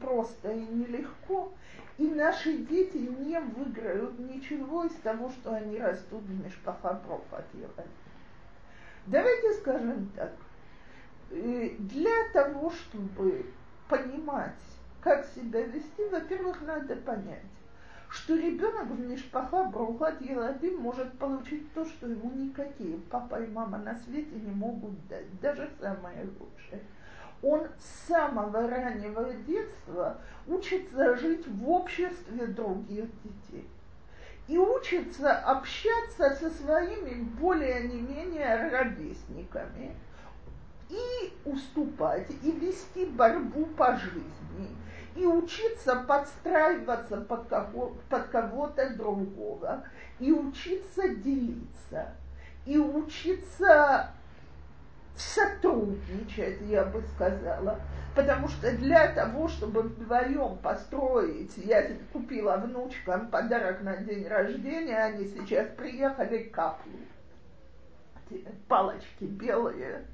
просто и нелегко, и наши дети не выиграют ничего из того, что они растут в Мешпахабров от Давайте скажем так, э, для того, чтобы понимать, как себя вести, во-первых, надо понять, что ребенок в Мишпаха Брухат Еладим может получить то, что ему никакие папа и мама на свете не могут дать, даже самое лучшее. Он с самого раннего детства учится жить в обществе других детей. И учится общаться со своими более не менее ровесниками и уступать, и вести борьбу по жизни, и учиться подстраиваться под, кого, под кого-то другого, и учиться делиться, и учиться сотрудничать, я бы сказала. Потому что для того, чтобы вдвоем построить, я купила внучкам подарок на день рождения, они сейчас приехали каплю. Палочки белые.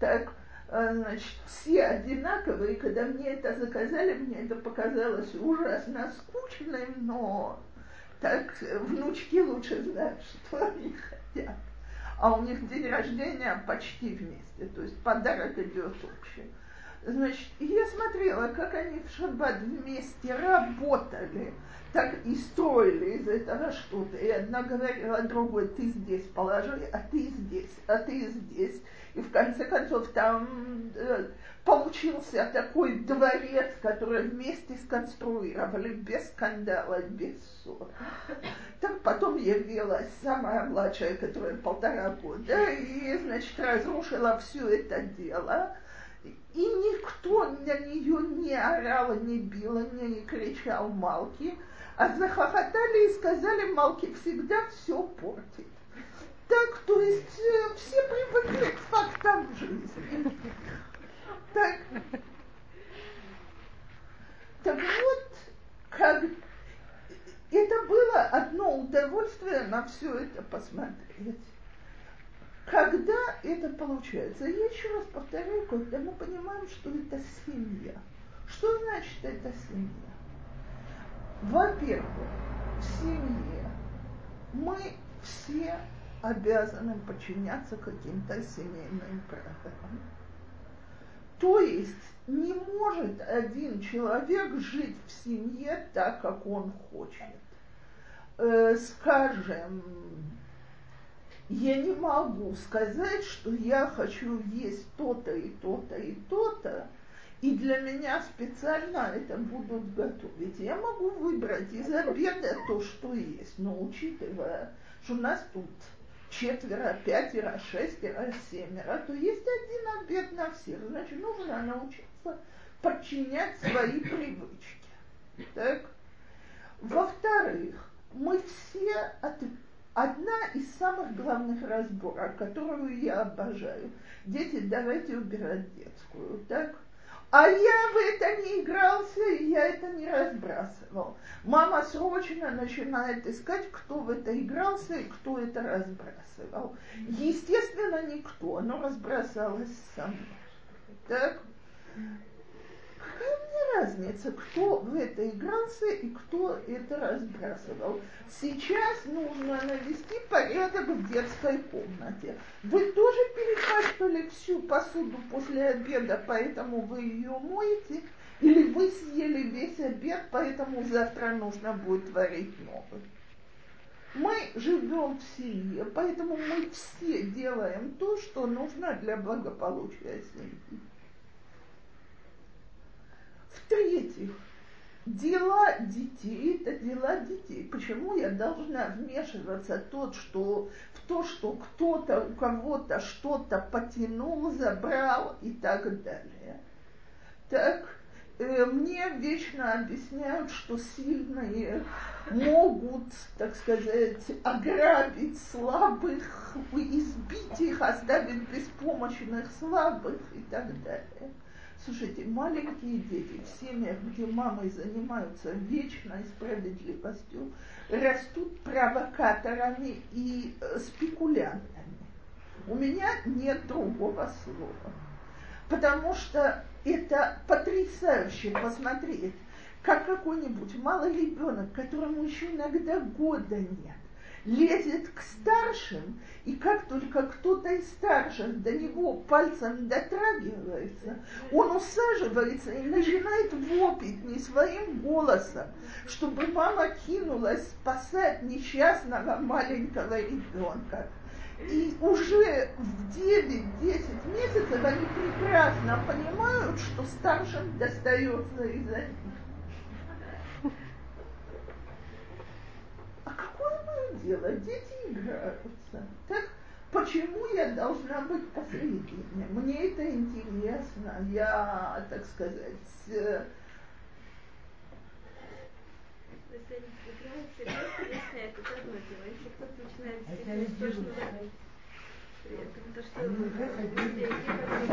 Так, а, значит, все одинаковые. Когда мне это заказали, мне это показалось ужасно скучным, но так внучки лучше знают, что они хотят. А у них день рождения почти вместе, то есть подарок идет общий. Значит, я смотрела, как они в шаббат вместе работали, так и строили из этого что-то. И одна говорила другой, ты здесь положи, а ты здесь, а ты здесь. И в конце концов там э, получился такой дворец, который вместе сконструировали, без скандала, без ссор. Так потом явилась самая младшая, которая полтора года, и, значит, разрушила все это дело. И никто на нее не орал, не бил, не, кричал Малки, а захохотали и сказали, Малки всегда все портит. Так, то есть э, все привыкли к фактам жизни. Так, так вот, как это было одно удовольствие на все это посмотреть. Когда это получается? Я еще раз повторяю, когда мы понимаем, что это семья. Что значит это семья? Во-первых, в семье мы все обязаны подчиняться каким-то семейным правилам. То есть не может один человек жить в семье так, как он хочет. Э, скажем, я не могу сказать, что я хочу есть то-то и то-то и то-то, и для меня специально это будут готовить. Я могу выбрать из обеда то, что есть, но учитывая, что у нас тут четверо, пятеро, шестеро, семеро, то есть один обед на всех. Значит, нужно научиться подчинять свои привычки. Так? Во-вторых, мы все от... Одна из самых главных разборок, которую я обожаю. Дети, давайте убирать детскую, так? А я в это не игрался, и я это не разбрасывал. Мама срочно начинает искать, кто в это игрался и кто это разбрасывал. Естественно, никто, оно разбросалось само. Так? Какая мне разница, кто в это игрался и кто это разбрасывал? Сейчас нужно навести порядок в детской комнате. Вы тоже перепачкали всю посуду после обеда, поэтому вы ее моете? Или вы съели весь обед, поэтому завтра нужно будет варить новый? Мы живем в семье, поэтому мы все делаем то, что нужно для благополучия семьи. В-третьих, дела детей – это дела детей. Почему я должна вмешиваться тот, что, в то, что кто-то у кого-то что-то потянул, забрал и так далее? Так, э, мне вечно объясняют, что сильные могут, так сказать, ограбить слабых, избить их, оставить беспомощных слабых и так далее. Слушайте, маленькие дети в семьях, где мамы занимаются вечной справедливостью, растут провокаторами и э, спекулянтами. У меня нет другого слова. Потому что это потрясающе посмотреть, как какой-нибудь малый ребенок, которому еще иногда года нет, лезет к старшим, и как только кто-то из старших до него пальцем дотрагивается, он усаживается и начинает вопить не своим голосом, чтобы мама кинулась спасать несчастного маленького ребенка. И уже в 9-10 месяцев они прекрасно понимают, что старшим достается из-за них. А дело? Дети играются. Так почему я должна быть посредине? Мне это интересно. Я, так сказать, э, если они всерьез, конечно, это одно дело. Если кто-то начинает всерьез точно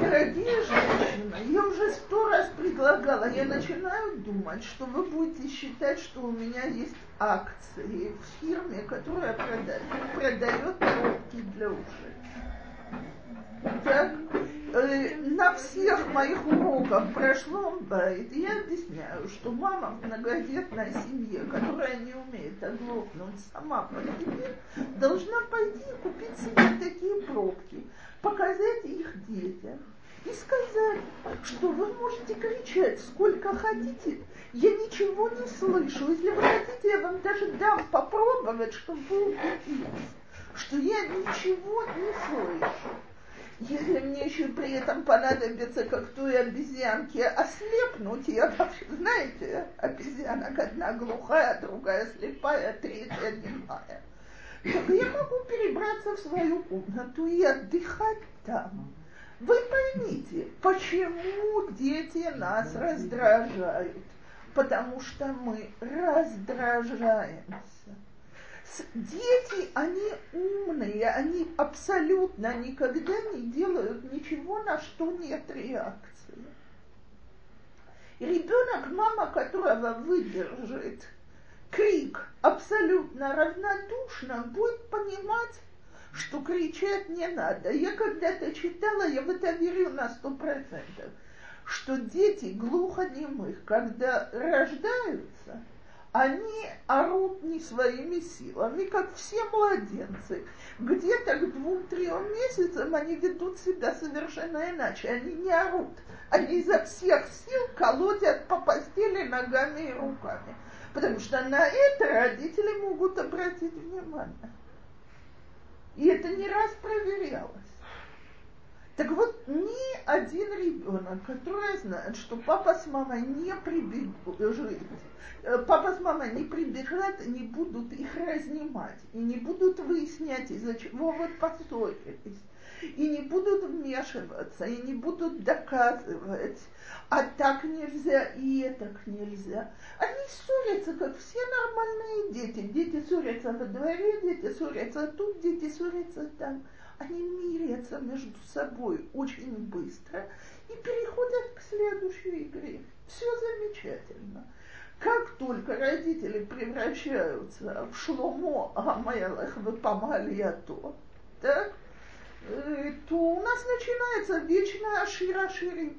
Дорогие женщины, я уже сто раз предлагала, я начинаю думать, что вы будете считать, что у меня есть акции в фирме, которая продает, продает коробки для ушей. Так, э, на всех моих уроках прошло байт, я объясняю, что мама в многодетной семье, которая не умеет оглохнуть сама по себе, должна пойти и купить себе такие пробки, показать их детям и сказать, что вы можете кричать сколько хотите, я ничего не слышу. Если вы хотите, я вам даже дам попробовать, чтобы вы убедились, что я ничего не слышу. Если мне еще при этом понадобится, как той обезьянке, ослепнуть, я вообще, знаете, обезьянок одна глухая, другая слепая, третья немая. Так я могу перебраться в свою комнату и отдыхать там. Вы поймите, почему дети нас раздражают? Потому что мы раздражаемся. Дети, они умные, они абсолютно никогда не делают ничего, на что нет реакции. Ребенок, мама которого выдержит крик абсолютно равнодушно, будет понимать, что кричать не надо. Я когда-то читала, я в это верю на сто процентов, что дети глухонемых, когда рождаются – они орут не своими силами, как все младенцы. Где-то к двум-трем месяцам они ведут себя совершенно иначе. Они не орут. Они изо всех сил колотят по постели ногами и руками. Потому что на это родители могут обратить внимание. И это не раз проверялось. Так вот, ни один ребенок, который знает, что папа с мамой не э, папа с мамой не прибежат, не будут их разнимать, и не будут выяснять, из-за чего вы поссорились, и не будут вмешиваться, и не будут доказывать, а так нельзя, и так нельзя. Они ссорятся, как все нормальные дети. Дети ссорятся во дворе, дети ссорятся тут, дети ссорятся там они мирятся между собой очень быстро и переходят к следующей игре. Все замечательно. Как только родители превращаются в Шломо Амелах в Памалиято, так, э, то у нас начинается вечная Ашира-Шири.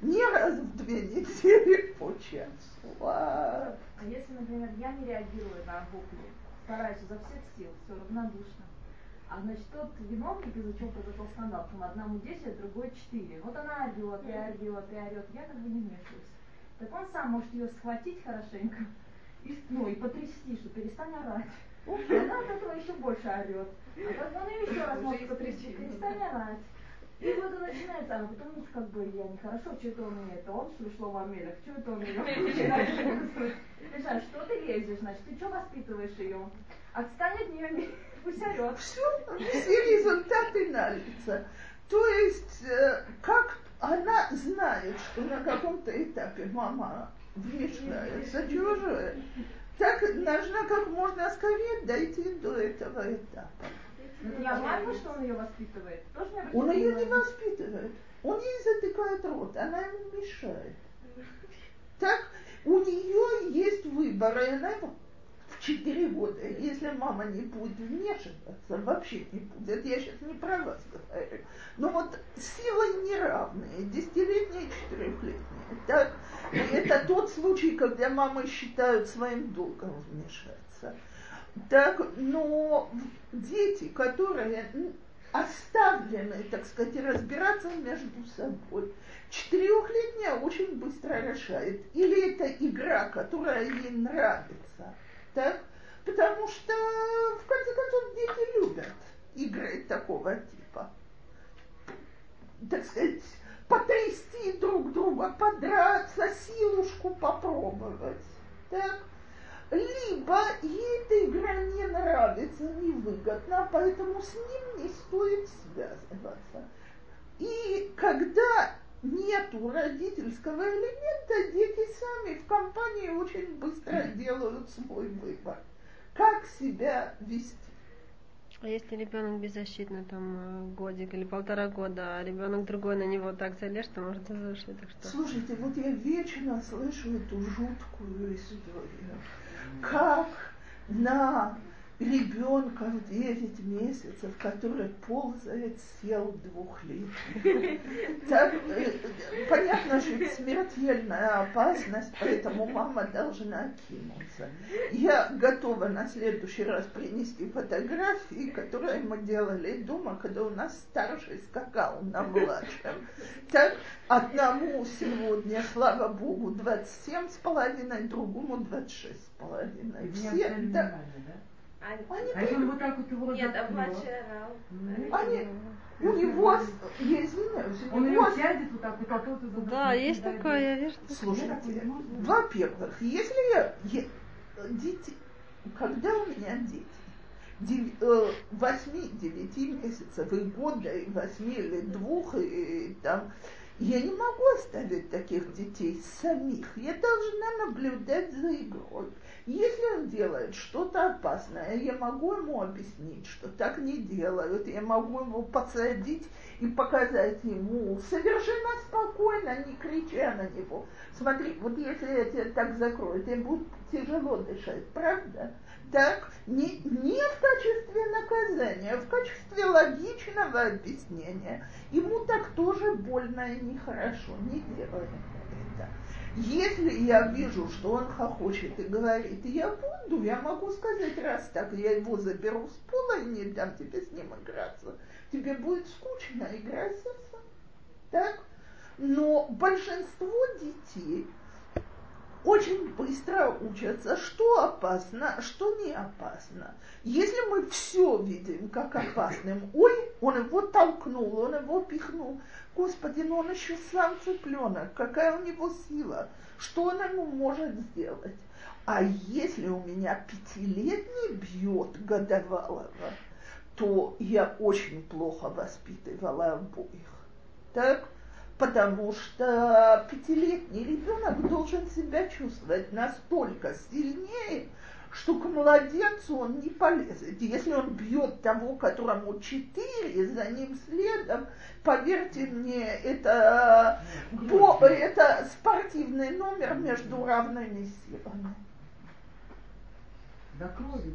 Не раз в две недели по часу. А если, например, я не реагирую на вопли, стараюсь изо всех сил, все равнодушно, а значит, тот виновник, из-за чего произошел скандал, там одному 10, другой 4. Вот она орет, и орет, и орет, я как бы не вмешиваюсь. Так он сам может ее схватить хорошенько, и, ну, и потрясти, что перестань орать. И она от этого еще больше орет. А потом он ее еще раз может потрясти, перестань орать. И вот он начинается, а потом ну, как бы я нехорошо, что это он мне это, он что ли шло в Амелях, что это он мне Миша, что ты лезешь, значит, ты что воспитываешь ее? Отстань от нее. Все, все результаты на лица. То есть, э, как она знает, что на каком-то этапе мама вмешивается чужое, так нужно как можно скорее дойти до этого этапа. Я ладно, что он ее воспитывает. Тоже он ее не воспитывает. Он ей затыкает рот, она ему мешает. Так у нее есть выбор, и она четыре года, если мама не будет вмешиваться, вообще не будет, я сейчас не про вас говорю, но вот силы неравные, десятилетние и четырехлетние. Так? Это тот случай, когда мамы считают своим долгом вмешаться. Так, но дети, которые оставлены, так сказать, разбираться между собой, четырехлетняя очень быстро решает. Или это игра, которая ей нравится, так? Потому что, в конце концов, дети любят игры такого типа. Так сказать, потрясти друг друга, подраться, силушку попробовать. Так? Либо ей эта игра не нравится, невыгодна, поэтому с ним не стоит связываться. И когда нету родительского элемента, дети сами в компании очень быстро делают свой выбор. Как себя вести? А если ребенок беззащитный, там э, годик или полтора года, а ребенок другой на него так залез, что может задушить, так что... Слушайте, вот я вечно слышу эту жуткую историю. Как на ребенка в 9 месяцев, который ползает, сел двухлетний. Так, э, понятно, что это смертельная опасность, поэтому мама должна кинуться. Я готова на следующий раз принести фотографии, которые мы делали дома, когда у нас старший скакал на младшем. Так, одному сегодня, слава богу, 27 с половиной, другому 26 с половиной. Все, да, Они, А если он вот так вот его Нет, а орал. Ну, Они, у него, я извиняюсь, у Он него ее сядет вот так вот, а тот и Да, есть такое, я вижу. Слушайте, во-первых, если я, я- дети, когда у меня дети, дев- э, 8-9 месяцев, и года, и 8 или 2, и там, я не могу оставить таких детей самих. Я должна наблюдать за игрой. Если он делает что-то опасное, я могу ему объяснить, что так не делают. Я могу его посадить и показать ему совершенно спокойно, не крича на него. Смотри, вот если я тебя так закрою, тебе будет тяжело дышать, правда? Так, не, не в качестве наказания, а в качестве логичного объяснения. Ему так тоже больно и нехорошо, не делаем это. Если я вижу, что он хохочет и говорит, я буду, я могу сказать, раз так, я его заберу с пола и не дам тебе с ним играться. Тебе будет скучно, играйся сам. Так? Но большинство детей очень быстро учатся, что опасно, что не опасно. Если мы все видим как опасным, ой, он его толкнул, он его пихнул, Господи, но он еще сам цыпленок, какая у него сила, что он ему может сделать? А если у меня пятилетний бьет годовалого, то я очень плохо воспитывала обоих. Так? Потому что пятилетний ребенок должен себя чувствовать настолько сильнее, что к младенцу он не полезет. Если он бьет того, которому четыре, за ним следом, поверьте мне, это, бо, это спортивный номер между равными силами. До крови.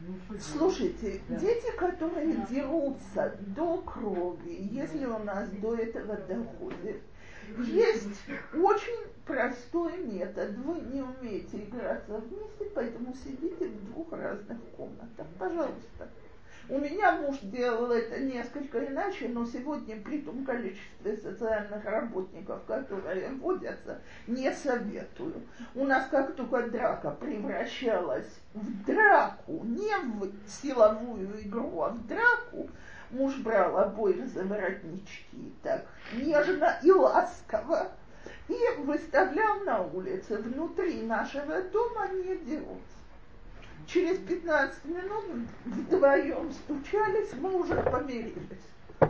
Ну? Слушайте, Да. дети, которые дерутся до крови, если у нас до этого доходит, есть очень простой метод. Вы не умеете играться вместе, поэтому сидите в двух разных комнатах. Пожалуйста. У меня муж делал это несколько иначе, но сегодня при том количестве социальных работников, которые вводятся, не советую. У нас как только драка превращалась в драку, не в силовую игру, а в драку, муж брал обоих за воротнички так нежно и ласково и выставлял на улице. Внутри нашего дома не дерутся. Через 15 минут вдвоем стучались, мы уже помирились.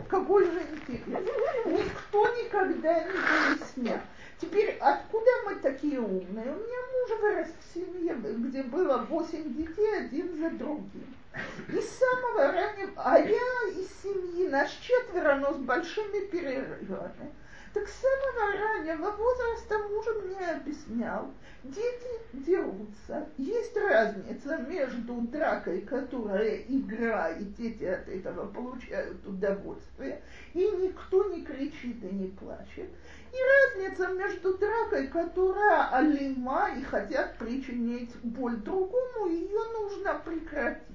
Какой же интерес. Никто никогда не выяснял. Теперь, откуда мы такие умные? У меня муж вырос в семье, где было 8 детей, один за другим. И самого раннего, а я из семьи, нас четверо, но с большими перерывами. Так с самого раннего возраста муж мне объяснял, дети дерутся. Есть разница между дракой, которая игра, и дети от этого получают удовольствие, и никто не кричит и не плачет. И разница между дракой, которая алима и хотят причинить боль другому, ее нужно прекратить.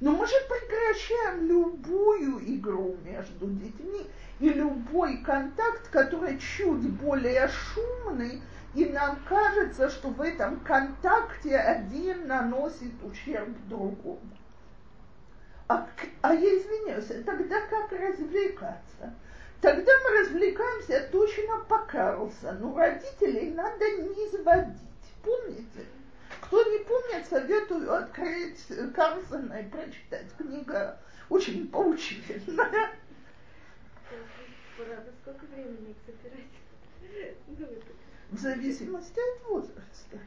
Но мы же прекращаем любую игру между детьми и любой контакт, который чуть более шумный, и нам кажется, что в этом контакте один наносит ущерб другому. А, а я извиняюсь, тогда как развлекаться? Тогда мы развлекаемся точно по Карлсону. Родителей надо не изводить. Помните? Кто не помнит, советую открыть Карлсона и прочитать. Книга очень поучительная. Сколько времени их собирать? Ну, В зависимости от возраста.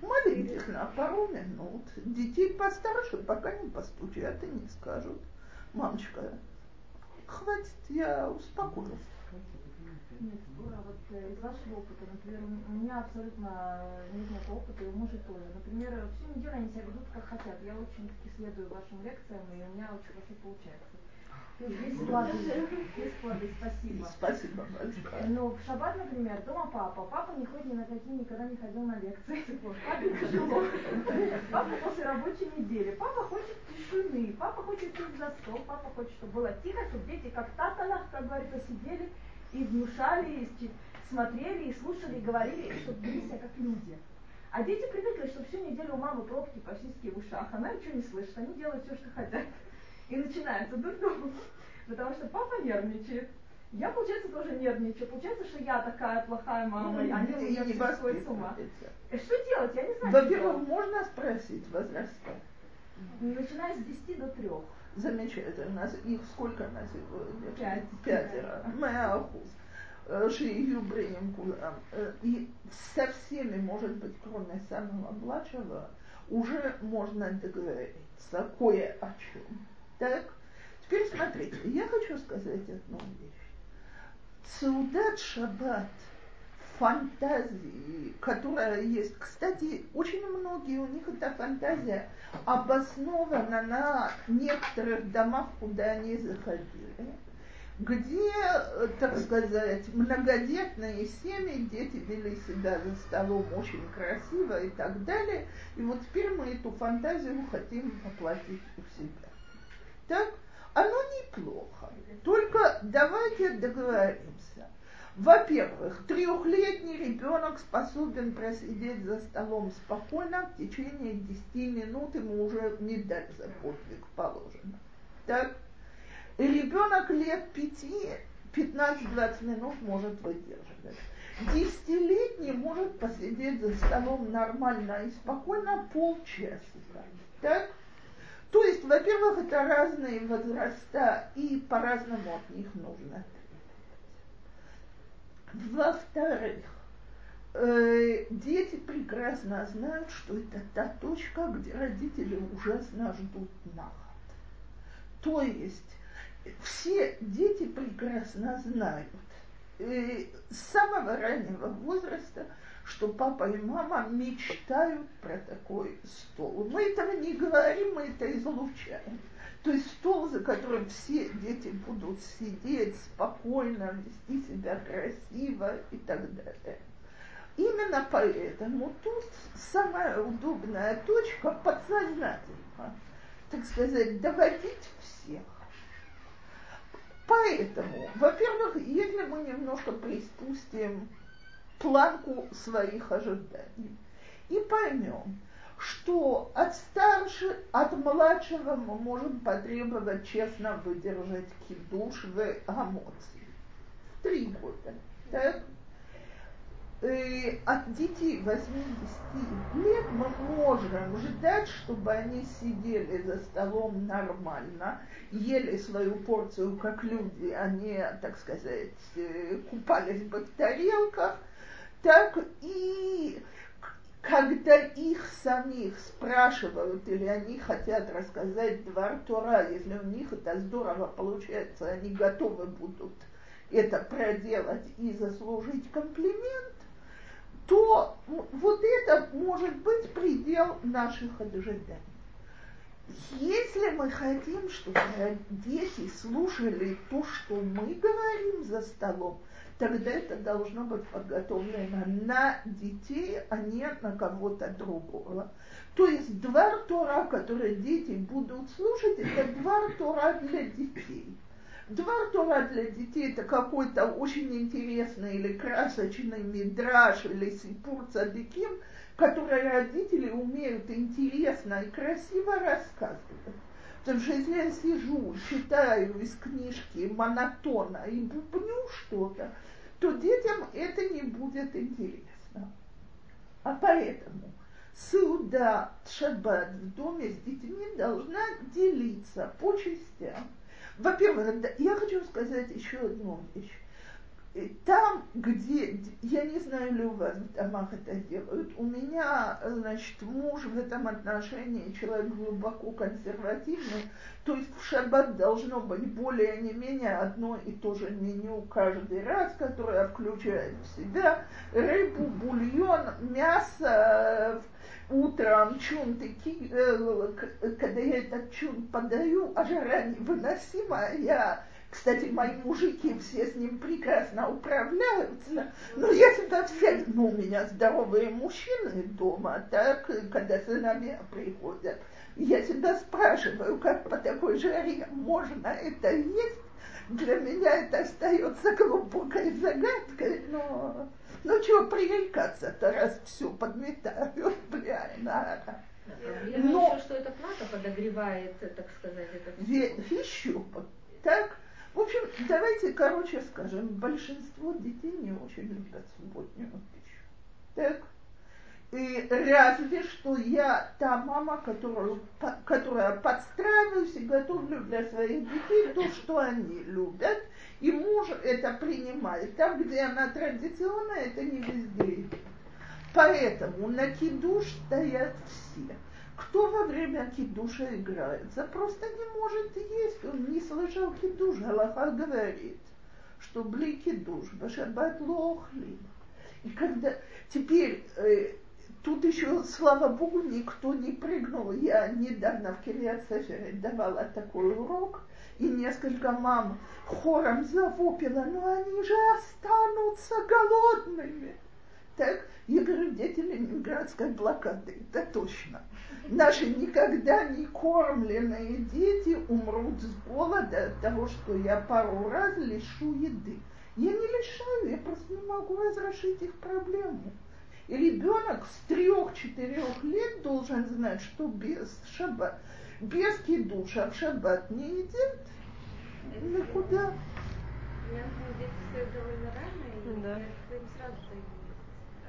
Маленьких на пару минут. Детей постарше пока не постучат и не скажут. Мамочка, хватит, я успокоюсь. Нет, Гора, вот э, из вашего опыта, например, у меня абсолютно нет никакого опыта, и у мужа тоже. Например, всю неделю они себя ведут как хотят. Я очень-таки следую вашим лекциям, и у меня очень хорошо получается. Есть плоды, есть плоды, спасибо. Спасибо большое. Но в шаббат, например, дома папа. Папа не ходит ни на какие, никогда не ходил на лекции. Папе тяжело. Папа после рабочей недели. Папа хочет тишины. Папа хочет сесть за стол. Папа хочет, чтобы было тихо, чтобы дети как таталах, как говорится, сидели и внушали, и смотрели, и слушали, и говорили, чтобы вели себя как люди. А дети привыкли, что всю неделю у мамы пробки фашистские в ушах. Она ничего не слышит, они делают все, что хотят. И начинается дурдом. Потому что папа нервничает. Я, получается, тоже нервничаю. Получается, что я такая плохая мама, и они у меня сходят с ума. И что делать? Я не знаю. Во-первых, можно спросить возраста? Начиная с 10 до 3. Замечательно. Их сколько на сегодня? Пять. Пятеро. Моя ахуз. Шиию Бренем Кулам. Э, И со всеми, может быть, кроме самого младшего, уже можно договориться кое о чем. Так? Теперь смотрите, я хочу сказать одну вещь. Цеудат Шаббат фантазии, которая есть. Кстати, очень многие у них эта фантазия обоснована на некоторых домах, куда они заходили, где, так сказать, многодетные семьи, дети вели себя за столом очень красиво и так далее. И вот теперь мы эту фантазию хотим воплотить у себя. Так? Оно неплохо. Только давайте договоримся. Во-первых, трехлетний ребенок способен просидеть за столом спокойно в течение 10 минут, ему уже медаль за подвиг положена. Так? Ребенок лет 5, 15-20 минут может выдерживать. Десятилетний может посидеть за столом нормально и спокойно полчасика. Так? То есть, во-первых, это разные возраста, и по-разному от них нужно. Во-вторых, э, дети прекрасно знают, что это та точка, где родители ужасно ждут наход. То есть все дети прекрасно знают э, с самого раннего возраста, что папа и мама мечтают про такой стол. Мы этого не говорим, мы это излучаем. То есть стол, за которым все дети будут сидеть спокойно, вести себя красиво и так далее. Именно поэтому тут самая удобная точка подсознательно, так сказать, доводить всех. Поэтому, во-первых, если мы немножко приспустим планку своих ожиданий и поймем, что от старшего, от младшего мы можем потребовать честно выдержать кидуш в эмоции. Три года. Так? И от детей 80 лет мы можем ждать, чтобы они сидели за столом нормально, ели свою порцию как люди, они, так сказать, э, купались бы в тарелках, так и когда их самих спрашивают или они хотят рассказать Двор Тора, если у них это здорово получается, они готовы будут это проделать и заслужить комплимент, то вот это может быть предел наших ожиданий. Если мы хотим, чтобы дети слушали то, что мы говорим за столом, тогда это должно быть подготовлено на детей, а не на кого-то другого. То есть два Тора, которые дети будут слушать, это два Тора для детей. Два Тора для детей это какой-то очень интересный или красочный мидраж или сипур цадыким, который родители умеют интересно и красиво рассказывать. Потому что если я сижу, читаю из книжки монотонно и бубню что-то, то детям это не будет интересно. А поэтому суда шаббат в доме с детьми должна делиться по частям. Во-первых, я хочу сказать еще одну вещь. Там, где, я не знаю, ли у вас в домах это делают, у меня, значит, муж в этом отношении человек глубоко консервативный, то есть в шаббат должно быть более не менее одно и то же меню каждый раз, которое включает в себя рыбу, бульон, мясо, утром чун таки, э, когда я этот чун подаю, а жара невыносимая, я кстати, мои мужики все с ним прекрасно управляются, но я всегда вся, ну, у меня здоровые мужчины дома, так, когда сыновья приходят, я всегда спрашиваю, как по такой жаре можно это есть, для меня это остается глубокой загадкой, но ну чего пререкаться-то, раз все подметают, бля, надо. Но еще, что эта плата подогревает, так сказать, это все. Еще, так, в общем, давайте короче скажем, большинство детей не очень любят субботнюю пищу. Так? И разве что я та мама, которую, которая подстраиваюсь и готовлю для своих детей то, что они любят. И муж это принимает. Там, где она традиционная, это не везде. Поэтому на кидуш стоят все кто во время кидуша играется, просто не может есть. Он не слышал кидуш. Галаха говорит, что бли кидуш, башабат лохли. И когда теперь э, тут еще, слава богу, никто не прыгнул. Я недавно в Кириат давала такой урок, и несколько мам хором завопила, но они же останутся голодными. Так, я говорю, дети Ленинградской блокады, это точно наши никогда не кормленные дети умрут с голода от того, что я пару раз лишу еды. Я не лишаю, я просто не могу разрешить их проблему. И ребенок с трех-четырех лет должен знать, что без шаббат, без кидуша в шаббат не идет никуда. У меня дети стоят довольно рано, и Да. я им сразу даю.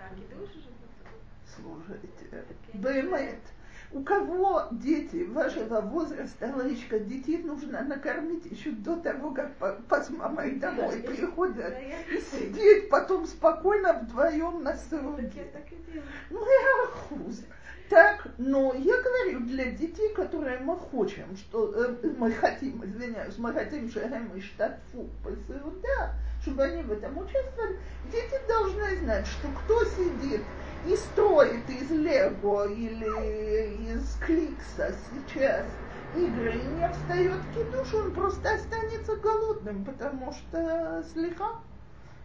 А кидуш уже Слушайте, Бэмэт, у кого дети вашего возраста, Лаечка, детей нужно накормить еще до того, как по, с мамой домой приходят, и сидеть потом спокойно вдвоем на я делаю. Ну, я хуз. Так, но я говорю, для детей, которые мы хотим, что э, мы хотим, извиняюсь, мы хотим, что мы штатфу да, чтобы они в этом участвовали, дети должны знать, что кто сидит и строит из Лего или из Кликса сейчас игры и не встает кидуш, он просто останется голодным, потому что слегка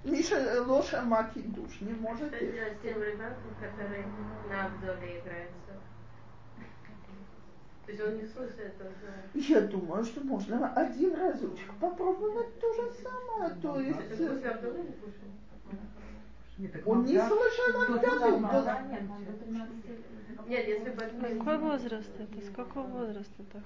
Миша лоша маки душ не может Что делать с тем ребенком, который на обзоре играется? То есть он не слышит этого. Я думаю, что можно один разочек попробовать то же самое. То есть Это после обзора не кушает? Нет, он не он до 13 лет. Нет, если бы это Какой возраст это? С какого возраста так?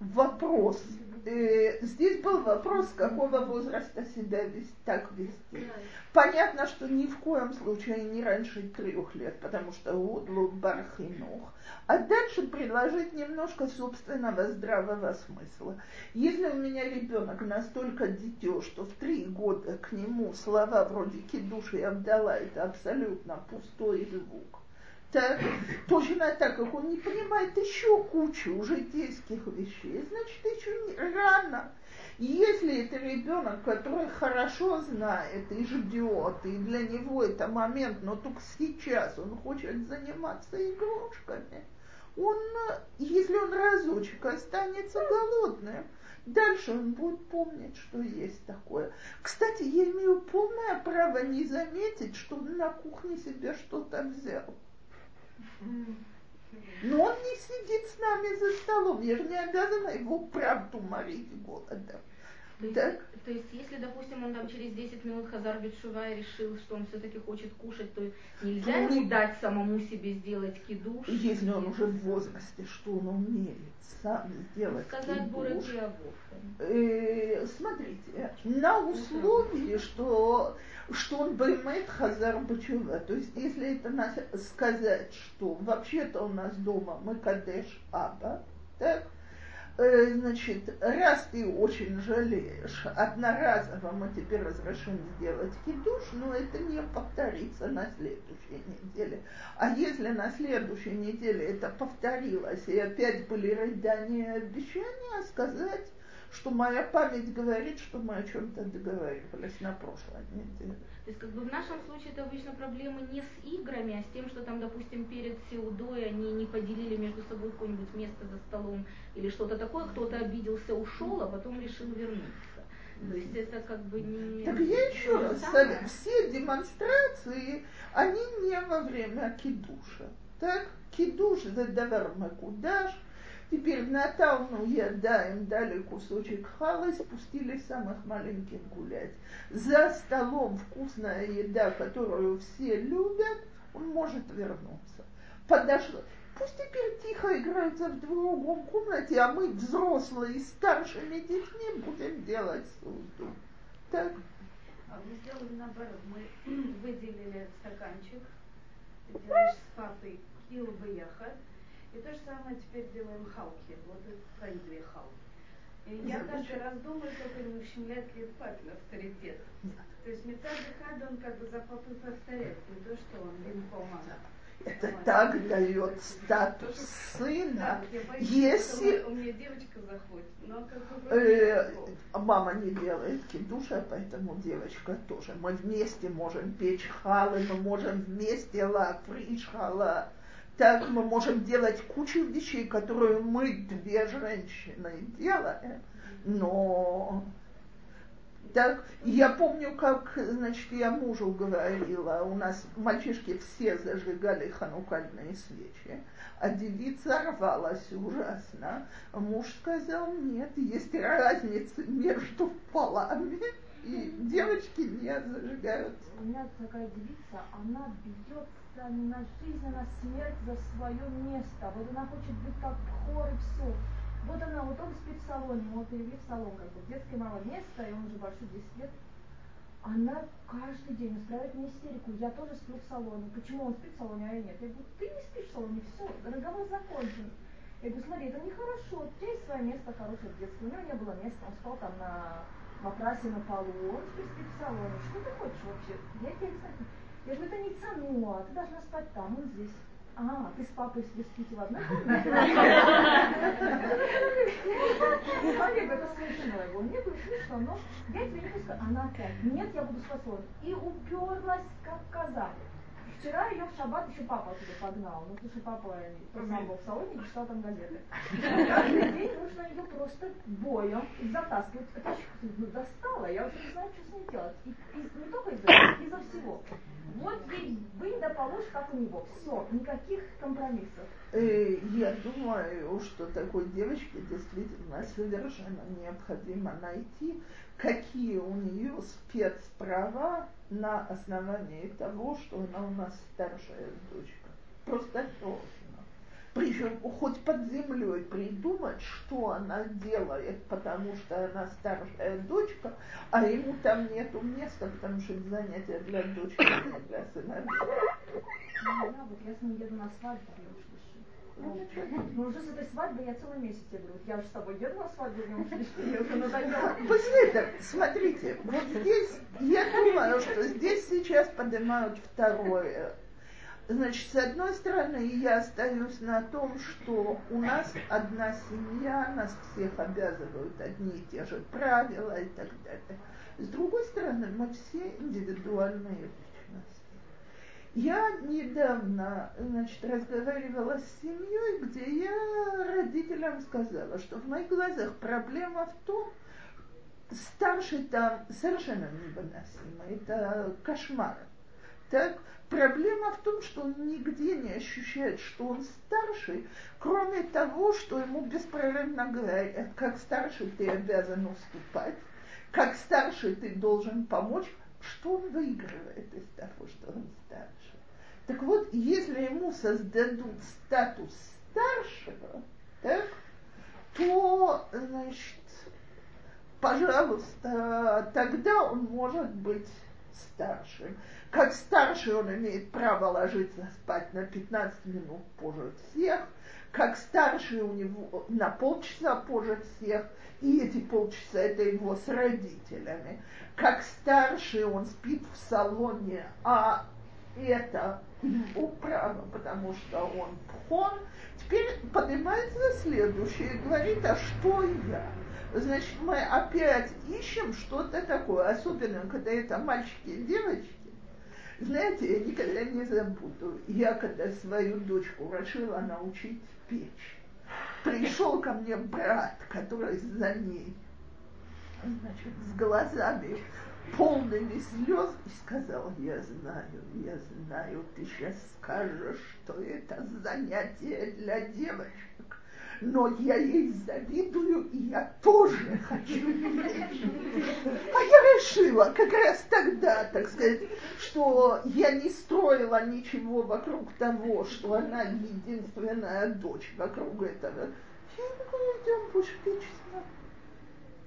Вопрос. Э, здесь был вопрос, с какого возраста себя вести, так вести. Понятно, что ни в коем случае не раньше трех лет, потому что удлут бархинух. А дальше предложить немножко собственного здравого смысла. Если у меня ребенок настолько дитё, что в три года к нему слова вроде кидуши и Абдала это абсолютно пустой звук, так, точно так, как он не понимает еще кучу житейских вещей, значит, еще не рано. Если это ребенок, который хорошо знает и ждет, и для него это момент, но только сейчас он хочет заниматься игрушками, он, если он разочек останется голодным, дальше он будет помнить, что есть такое. Кстати, я имею полное право не заметить, что он на кухне себе что-то взял. Но он не сидит с нами за столом. Я же не обязана его правду морить голодом. То есть, так? то есть, если, допустим, он там через 10 минут Хазар Бетшува решил, что он все-таки хочет кушать, то нельзя то ему дать самому себе сделать кидуш? Если он уже в возрасте, что он умеет сам сделать Сказать кидуш. Э, смотрите, на условии, что, что он баймет Хазар Бетшува, то есть, если это нас сказать, что вообще-то у нас дома мы Кадеш Аба, так, значит, раз ты очень жалеешь, одноразово мы тебе разрешим сделать кидуш, но это не повторится на следующей неделе. А если на следующей неделе это повторилось, и опять были рыдания и обещания, сказать, что моя память говорит, что мы о чем-то договаривались на прошлой неделе. То есть как бы в нашем случае это обычно проблемы не с играми, а с тем, что там, допустим, перед Сеудой они не поделили между собой какое-нибудь место за столом или что-то такое, кто-то обиделся, ушел, а потом решил вернуться. То есть это как бы не... Так я еще раз, самое. все демонстрации, они не во время кидуша. Так, кидуш за давар макудаш, Теперь на Талну я, да, им дали кусочек халы, спустили самых маленьких гулять. За столом вкусная еда, которую все любят, он может вернуться. Подошло. Пусть теперь тихо играются в другом комнате, а мы, взрослые, старшими детьми, будем делать суду. Так? А мы сделали наоборот. Мы выделили стаканчик, делаешь с папой кило бияхат, и то же самое теперь делаем халки. Вот это две халки. И я каждый раз думаю, только не ущемляет ли папин авторитет. То есть Мецад Хад, он как бы за папой повторяет, не то, что он Бинкома. Это так дает статус сына. Если... У меня девочка заходит, но как бы... Э, мама не делает кидуша, поэтому девочка тоже. Мы вместе можем печь халы, мы можем вместе лаприш хала так мы можем делать кучу вещей, которые мы, две женщины, делаем. Но так, я помню, как, значит, я мужу говорила, у нас мальчишки все зажигали ханукальные свечи, а девица рвалась ужасно. Муж сказал, нет, есть разница между полами, и девочки не зажигают. У меня такая девица, она бьет на жизнь, а на смерть за свое место. Вот она хочет быть как хор и все. Вот она, вот он спит в салоне, его перевели в салон, как бы детское мало места, и он уже большой 10 лет. Она каждый день устраивает мне истерику. Я тоже сплю в салоне. Почему он спит в салоне, а я нет? Я говорю, ты не спишь в салоне, все, разговор закончен. Я говорю, смотри, это нехорошо, у тебя есть свое место хорошее в детстве. У него не было места, он спал там на матрасе на полу, он теперь спит в салоне. Что ты хочешь вообще? Я тебе знаю. Я говорю, это не цануа, ты должна спать там, он здесь. А, ты с папой спите в одной комнате? Олег, это смешно его. Мне говорит, смешно, но я тебе не пускаю. Она опять, нет, я буду спать И уперлась, как коза. Вчера ее в шаббат еще папа оттуда погнал. Ну, потому что папа сам был в салоне и читал там газеты. Каждый день нужно ее просто боем затаскивать. Это ну, достало. Я уже не знаю, что с ней делать. И, и не только из-за из-за всего. Вот ей вы да положь, как у него. Все, никаких компромиссов. Э, я думаю, что такой девочке действительно совершенно необходимо найти, какие у нее спецправа на основании того, что она у нас старшая дочка. Просто точно. Причем хоть под землей придумать, что она делает, потому что она старшая дочка, а ему там нету места, потому что это занятие для дочки, а не для сыновей. Ну, да, вот я с ним еду на свадьбу, ну, уже с этой свадьбы я целый месяц говорю, я уже с тобой еду на свадьбу, мне уже надоело. Посмотрите, смотрите, вот здесь, я думаю, что здесь сейчас поднимают второе. Значит, с одной стороны, я остаюсь на том, что у нас одна семья, нас всех обязывают одни и те же правила и так далее. С другой стороны, мы все индивидуальные личности. Я недавно, значит, разговаривала с семьей, где я родителям сказала, что в моих глазах проблема в том, старший там совершенно невыносимо, это кошмар. Так, проблема в том, что он нигде не ощущает, что он старший, кроме того, что ему беспрерывно говорят, как старший ты обязан уступать, как старший ты должен помочь, что он выигрывает из того, что он старший. Так вот, если ему создадут статус старшего, так, то, значит, пожалуйста, тогда он может быть старшим. Как старший он имеет право ложиться спать на 15 минут позже всех, как старший у него на полчаса позже всех, и эти полчаса это его с родителями. Как старший он спит в салоне, а это его право, потому что он пхон. Теперь поднимается следующее и говорит, а что я? Значит, мы опять ищем что-то такое, особенно когда это мальчики и девочки. Знаете, я никогда не забуду, я когда свою дочку решила научить печь, пришел ко мне брат, который за ней, значит, с глазами полными слез и сказал, я знаю, я знаю, ты сейчас скажешь, что это занятие для девочек но я ей завидую, и я тоже хочу. А я решила как раз тогда, так сказать, что я не строила ничего вокруг того, что она единственная дочь вокруг этого. Я говорю, идем печь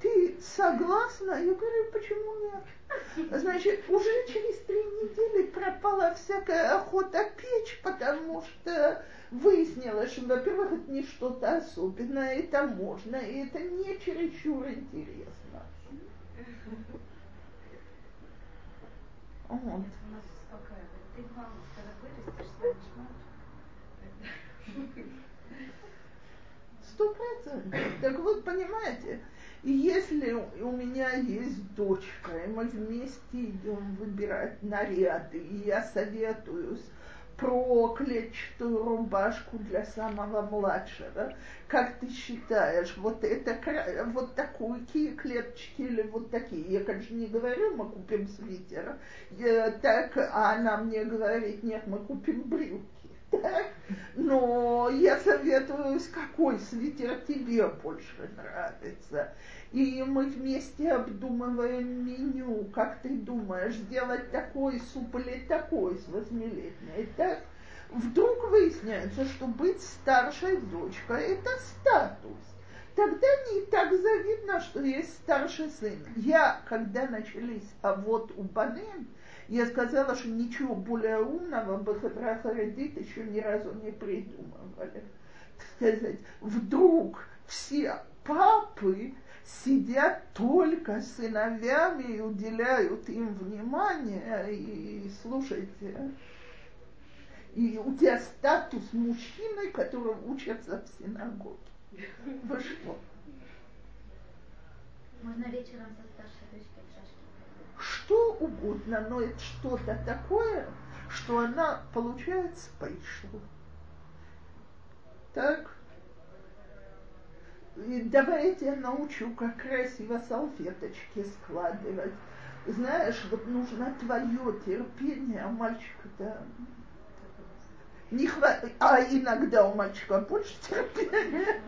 Ты согласна? Я говорю, почему нет? Значит, уже через три недели пропала всякая охота печь, потому что выяснилось, что, во-первых, это не что-то особенное, это можно, и это не чересчур интересно. Вот. Сто процентов. Так вот, понимаете, если у меня есть дочка, и мы вместе идем выбирать наряды, и я советуюсь про клетчатую рубашку для самого младшего. Как ты считаешь, вот это вот такую клеточки или вот такие? Я, конечно, не говорю, мы купим свитер. Я, так, а она мне говорит, нет, мы купим брюки. Так? Но я советую, какой свитер тебе больше нравится и мы вместе обдумываем меню. Как ты думаешь, сделать такой суп или такой с восьмилетней? Так вдруг выясняется, что быть старшей дочкой – это статус. Тогда не так завидно, что есть старший сын. Я, когда начались, а вот у Банем, я сказала, что ничего более умного Бахадра Харадит еще ни разу не придумывали. Сказать, вдруг все папы сидят только с сыновьями и уделяют им внимание, и слушайте, и у тебя статус мужчины, который учится в синагоге. Вы что? Можно вечером со старшей дочкой в шашки Что угодно, но это что-то такое, что она получает спейшл. Так? Давайте я научу, как красиво салфеточки складывать. Знаешь, вот нужно твое терпение, а мальчика-то не хватает. А иногда у мальчика больше терпения.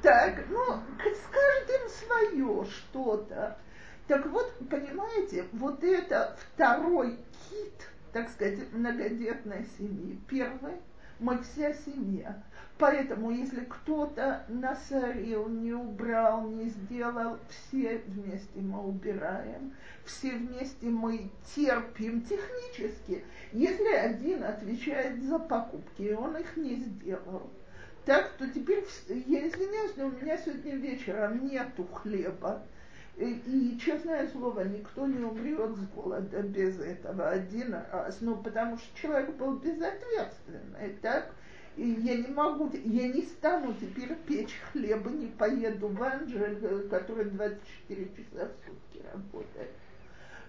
Так, ну, с каждым свое что-то. Так вот, понимаете, вот это второй кит, так сказать, многодетной семьи. Первый, мы вся семья. Поэтому, если кто-то насорил, не убрал, не сделал, все вместе мы убираем, все вместе мы терпим технически. Если один отвечает за покупки, и он их не сделал, так, то теперь, я извиняюсь, но у меня сегодня вечером нету хлеба. И, и, честное слово, никто не умрет с голода без этого один раз. Ну, потому что человек был безответственный, так? И я не могу, я не стану теперь печь хлеба, не поеду в Анжель, который 24 часа в сутки работает.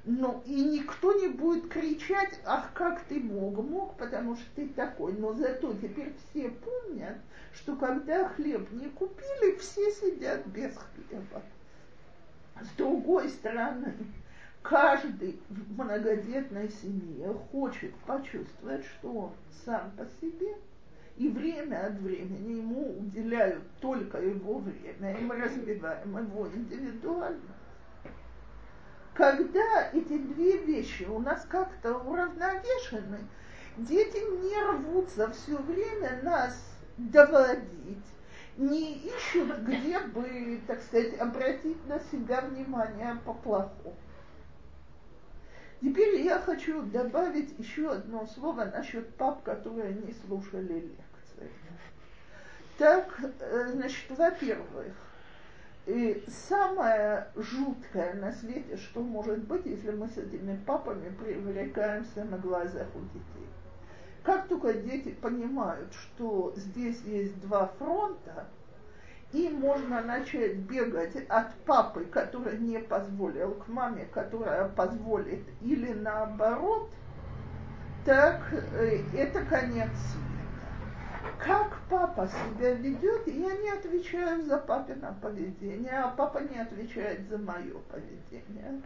Ну, и никто не будет кричать, ах, как ты мог, мог, потому что ты такой. Но зато теперь все помнят, что когда хлеб не купили, все сидят без хлеба. С другой стороны, каждый в многодетной семье хочет почувствовать, что он сам по себе, и время от времени ему уделяют только его время, и мы развиваем его индивидуально. Когда эти две вещи у нас как-то уравновешены, дети не рвутся все время нас доводить, не ищут, где бы, так сказать, обратить на себя внимание по-плохому. Теперь я хочу добавить еще одно слово насчет пап, которые не слушали лекции. Так, э, значит, во-первых, самое жуткое на свете, что может быть, если мы с этими папами привлекаемся на глазах у детей. Как только дети понимают, что здесь есть два фронта, и можно начать бегать от папы, который не позволил, к маме, которая позволит, или наоборот, так э, это конец света. Как папа себя ведет, я не отвечаю за папино поведение, а папа не отвечает за мое поведение.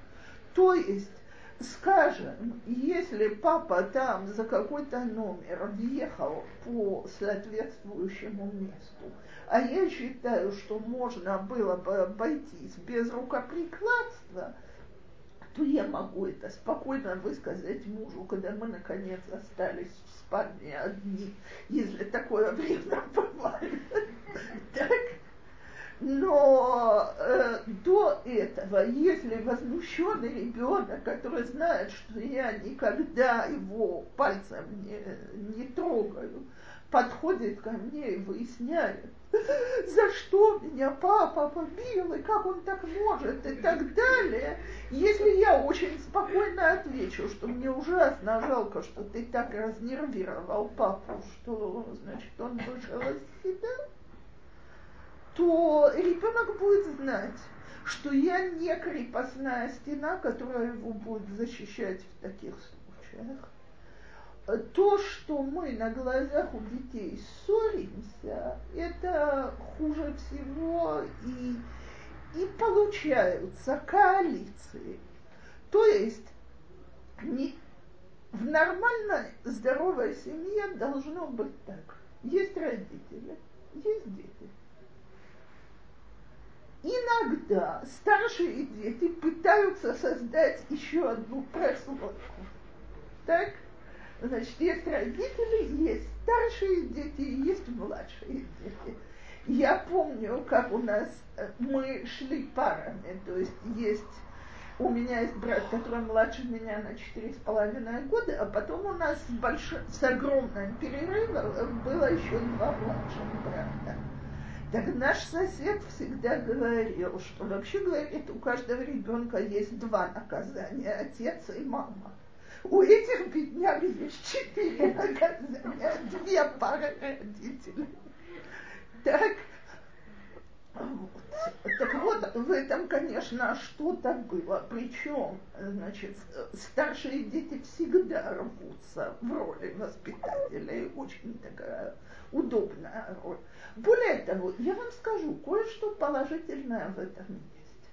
То есть Скажем, если папа там за какой-то номер въехал по соответствующему месту, а я считаю, что можно было бы обойтись без рукоприкладства, то я могу это спокойно высказать мужу, когда мы наконец остались в спальне одни, если такое время бывает. Так? Но э, этого, если возмущенный ребенок, который знает, что я никогда его пальцем не, не трогаю, подходит ко мне и выясняет, за что меня папа побил, и как он так может, и так далее. Если я очень спокойно отвечу, что мне ужасно жалко, что ты так разнервировал папу, что, значит, он вышел из себя, то ребенок будет знать, что я не крепостная стена, которая его будет защищать в таких случаях. То, что мы на глазах у детей ссоримся, это хуже всего и, и получаются коалиции. То есть не, в нормальной здоровой семье должно быть так. Есть родители, есть дети иногда старшие дети пытаются создать еще одну прослойку. Так? Значит, есть родители, есть старшие дети, есть младшие дети. Я помню, как у нас э, мы шли парами, то есть есть у меня есть брат, который младше меня на четыре с половиной года, а потом у нас с, больш... с огромным перерывом было еще два младших брата. Так наш сосед всегда говорил, что вообще говорит, у каждого ребенка есть два наказания, отец и мама. У этих бедняк есть четыре наказания, две пары родителей. Так, вот. Так вот, в этом, конечно, что-то было. Причем, значит, старшие дети всегда рвутся в роли воспитателей. Очень такая удобная роль. Более того, я вам скажу, кое-что положительное в этом есть.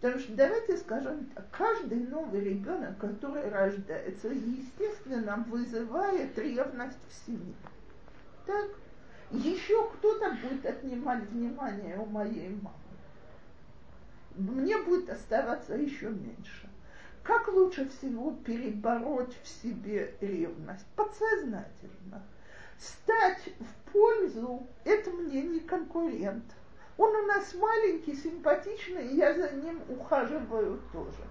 Потому что давайте скажем так, каждый новый ребенок, который рождается, естественно, вызывает ревность в семье. Так? Еще кто-то будет отнимать внимание у моей мамы. Мне будет оставаться еще меньше. Как лучше всего перебороть в себе ревность? Подсознательно стать в пользу, это мне не конкурент. Он у нас маленький, симпатичный, и я за ним ухаживаю тоже.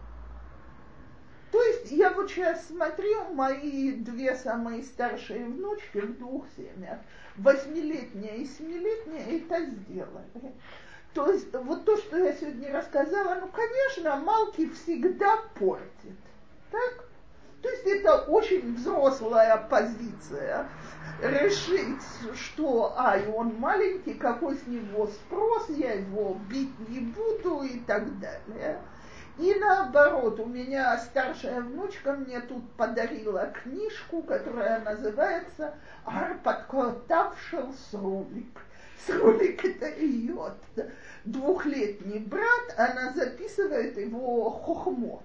То есть я вот сейчас смотрю, мои две самые старшие внучки в двух семьях, восьмилетняя и семилетняя, это сделали. То есть вот то, что я сегодня рассказала, ну, конечно, Малки всегда портит. Так? То есть это очень взрослая позиция. Решить, что, ай, он маленький, какой с него спрос, я его бить не буду и так далее. И наоборот, у меня старшая внучка мне тут подарила книжку, которая называется «Арпадкотавшил срулик». Срулик это ее двухлетний брат, она записывает его хохмот.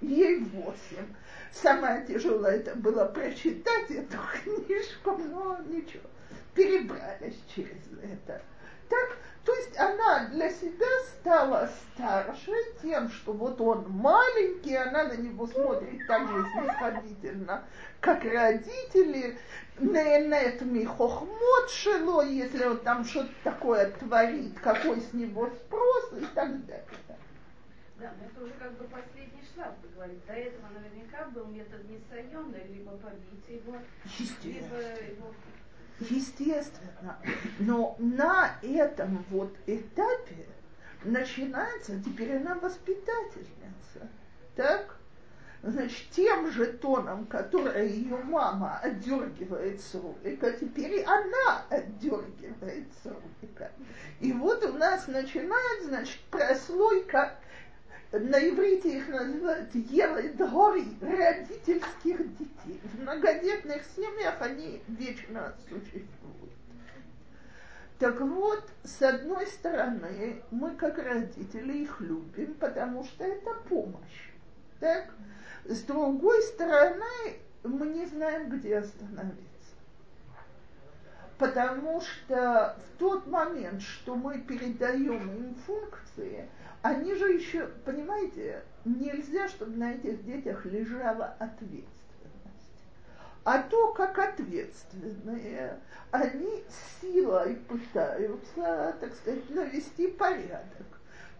Ей восемь. Самое тяжелое это было прочитать эту книжку, но ничего, перебрались через это. Так, то есть она для себя стала старше тем, что вот он маленький, она на него смотрит так же снисходительно, как родители, Нeenет михохмот шело, если он там что-то такое творит, какой с него спрос и так далее. Да, но это уже как бы последний шлаг, вы говорите. До этого наверняка был метод Нисайона, либо побить его, либо его Естественно. Но на этом вот этапе начинается, теперь она воспитательница. Так? Значит, тем же тоном, которое ее мама отдергивает с ролика, теперь она отдергивает с ролика. И вот у нас начинает, значит, прослойка на иврите их называют еледгори, родительских детей. В многодетных семьях они вечно существуют. Так вот, с одной стороны, мы как родители их любим, потому что это помощь. Так? С другой стороны, мы не знаем, где остановиться. Потому что в тот момент, что мы передаем им функции, они же еще, понимаете, нельзя, чтобы на этих детях лежала ответственность. А то, как ответственные, они силой пытаются, так сказать, навести порядок.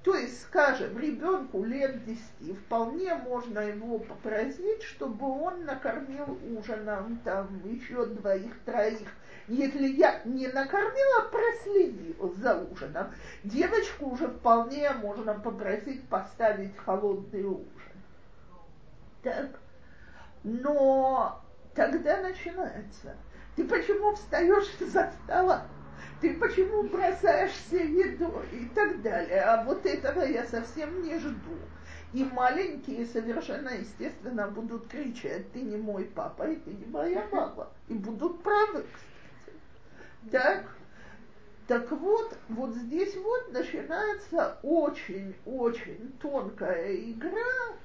То есть, скажем, ребенку лет 10 вполне можно его попросить, чтобы он накормил ужином там еще двоих-троих если я не накормила, проследила за ужином, девочку уже вполне можно попросить поставить холодный ужин. Так? Но тогда начинается. Ты почему встаешь за стола? Ты почему бросаешься едой и так далее? А вот этого я совсем не жду. И маленькие совершенно естественно будут кричать, ты не мой папа, и ты не моя мама. И будут правы, кстати. Так, так вот, вот здесь вот начинается очень-очень тонкая игра,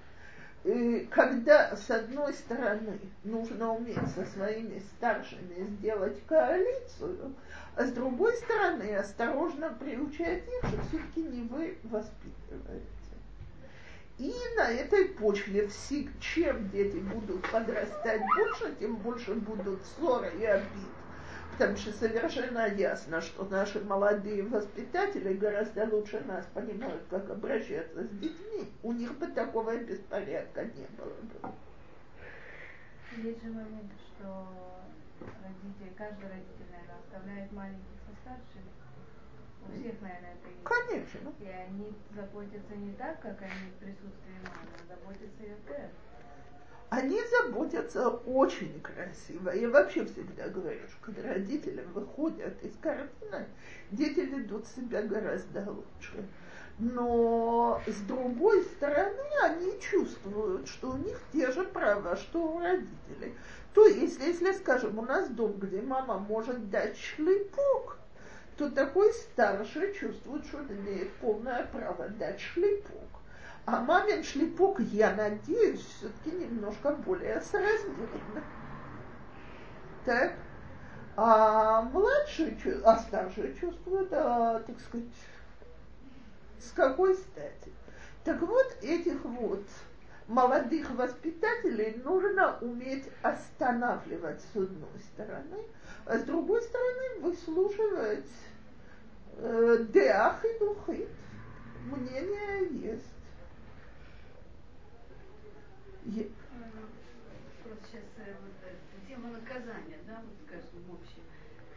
когда с одной стороны нужно уметь со своими старшими сделать коалицию, а с другой стороны осторожно приучать их, что все-таки не вы воспитываете. И на этой почве, чем дети будут подрастать больше, тем больше будут ссоры и обиды Потому что совершенно ясно, что наши молодые воспитатели гораздо лучше нас понимают, как обращаться с детьми. У них бы такого беспорядка не было бы. Есть же момент, что родители, каждый родитель, наверное, оставляет маленьких со старшими. У всех, наверное, это есть. Конечно. И они заботятся не так, как они в присутствии мамы, а заботятся и о тебе они заботятся очень красиво. Я вообще всегда говорю, что когда родители выходят из картины, дети ведут себя гораздо лучше. Но с другой стороны, они чувствуют, что у них те же права, что у родителей. То есть, если, скажем, у нас дом, где мама может дать шлепок, то такой старший чувствует, что он имеет полное право дать шлепок. А мамин шлепок, я надеюсь, все-таки немножко более соразмерно. Так? А младший, а старший чувствует, а, так сказать, с какой стати? Так вот, этих вот молодых воспитателей нужно уметь останавливать с одной стороны, а с другой стороны выслушивать э, деах и духит. Мнение есть. Я... Вот сейчас вот, тема наказания, да, вот скажем, в общем.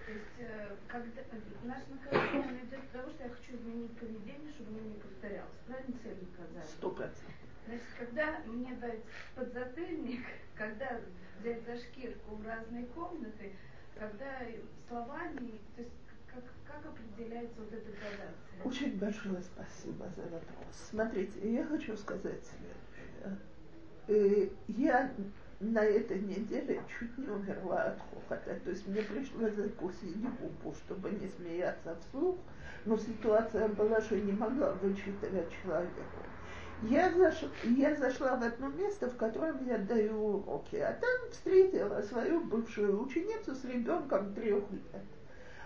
То есть, э, когда, наше наказание оно идет для того, что я хочу изменить поведение, чтобы оно не повторялось. Правильно цель наказания? Сто процентов. Значит, когда мне дать подзатыльник, когда взять за шкирку в разные комнаты, когда словами, то есть как, как определяется вот эта градация? Очень большое спасибо за вопрос. Смотрите, я хочу сказать следующее. Э, Я на этой неделе чуть не умерла от хохота. То есть мне пришлось закусить губу, чтобы не смеяться вслух, но ситуация была, что я не могла вычитывать человеку. Я, заш... я зашла в одно место, в котором я даю уроки, а там встретила свою бывшую ученицу с ребенком трех лет.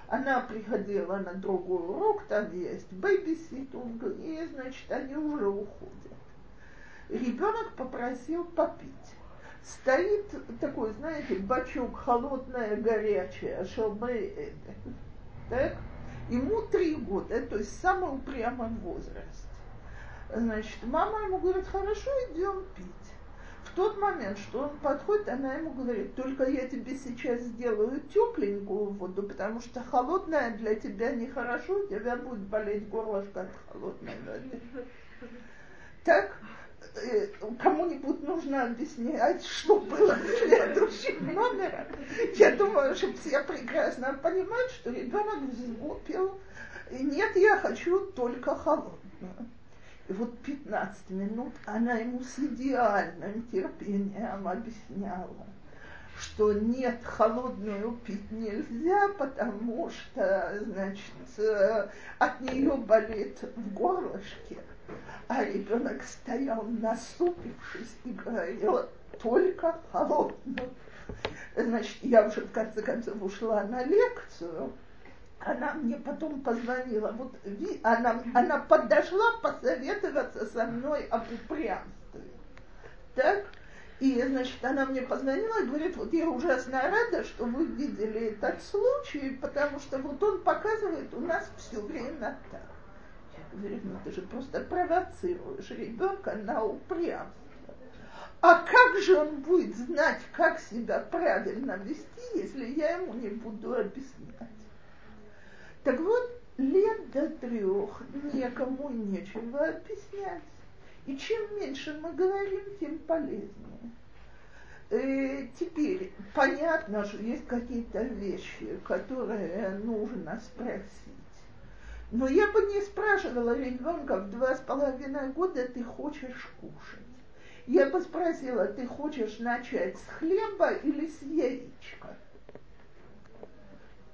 Она приходила на другой урок, там есть babysitting, и, значит, они уже уходят. Ребенок попросил попить. Стоит такой, знаете, бачок холодное, горячее, шалбей так? Ему три года, то есть самый упрямый возраст. Значит, мама ему говорит, хорошо, идем пить. В тот момент, что он подходит, она ему говорит, только я тебе сейчас сделаю тепленькую воду, потому что холодная для тебя нехорошо, у тебя будет болеть горлышко от холодной воды. Так, кому-нибудь нужно объяснять, что было следующим номером. Я думаю, что все прекрасно понимают, что ребенок взвопил. И нет, я хочу только холодную. И вот 15 минут она ему с идеальным терпением объясняла, что нет, холодную пить нельзя, потому что, значит, э, от нее болит в горлышке. А ребенок стоял насупившись и говорил, только холодную. Значит, я уже в конце концов ушла на лекцию, она мне потом позвонила, вот она, она подошла посоветоваться со мной об упрямстве. Так? И, значит, она мне позвонила и говорит, вот я ужасно рада, что вы видели этот случай, потому что вот он показывает у нас все время так. Ну ты же просто провоцируешь ребенка на упрямство. А как же он будет знать, как себя правильно вести, если я ему не буду объяснять? Так вот, лет до трех никому нечего объяснять. И чем меньше мы говорим, тем полезнее. Э, теперь понятно, что есть какие-то вещи, которые нужно спросить. Но я бы не спрашивала ребенка в два с половиной года, ты хочешь кушать. Я бы спросила, ты хочешь начать с хлеба или с яичка?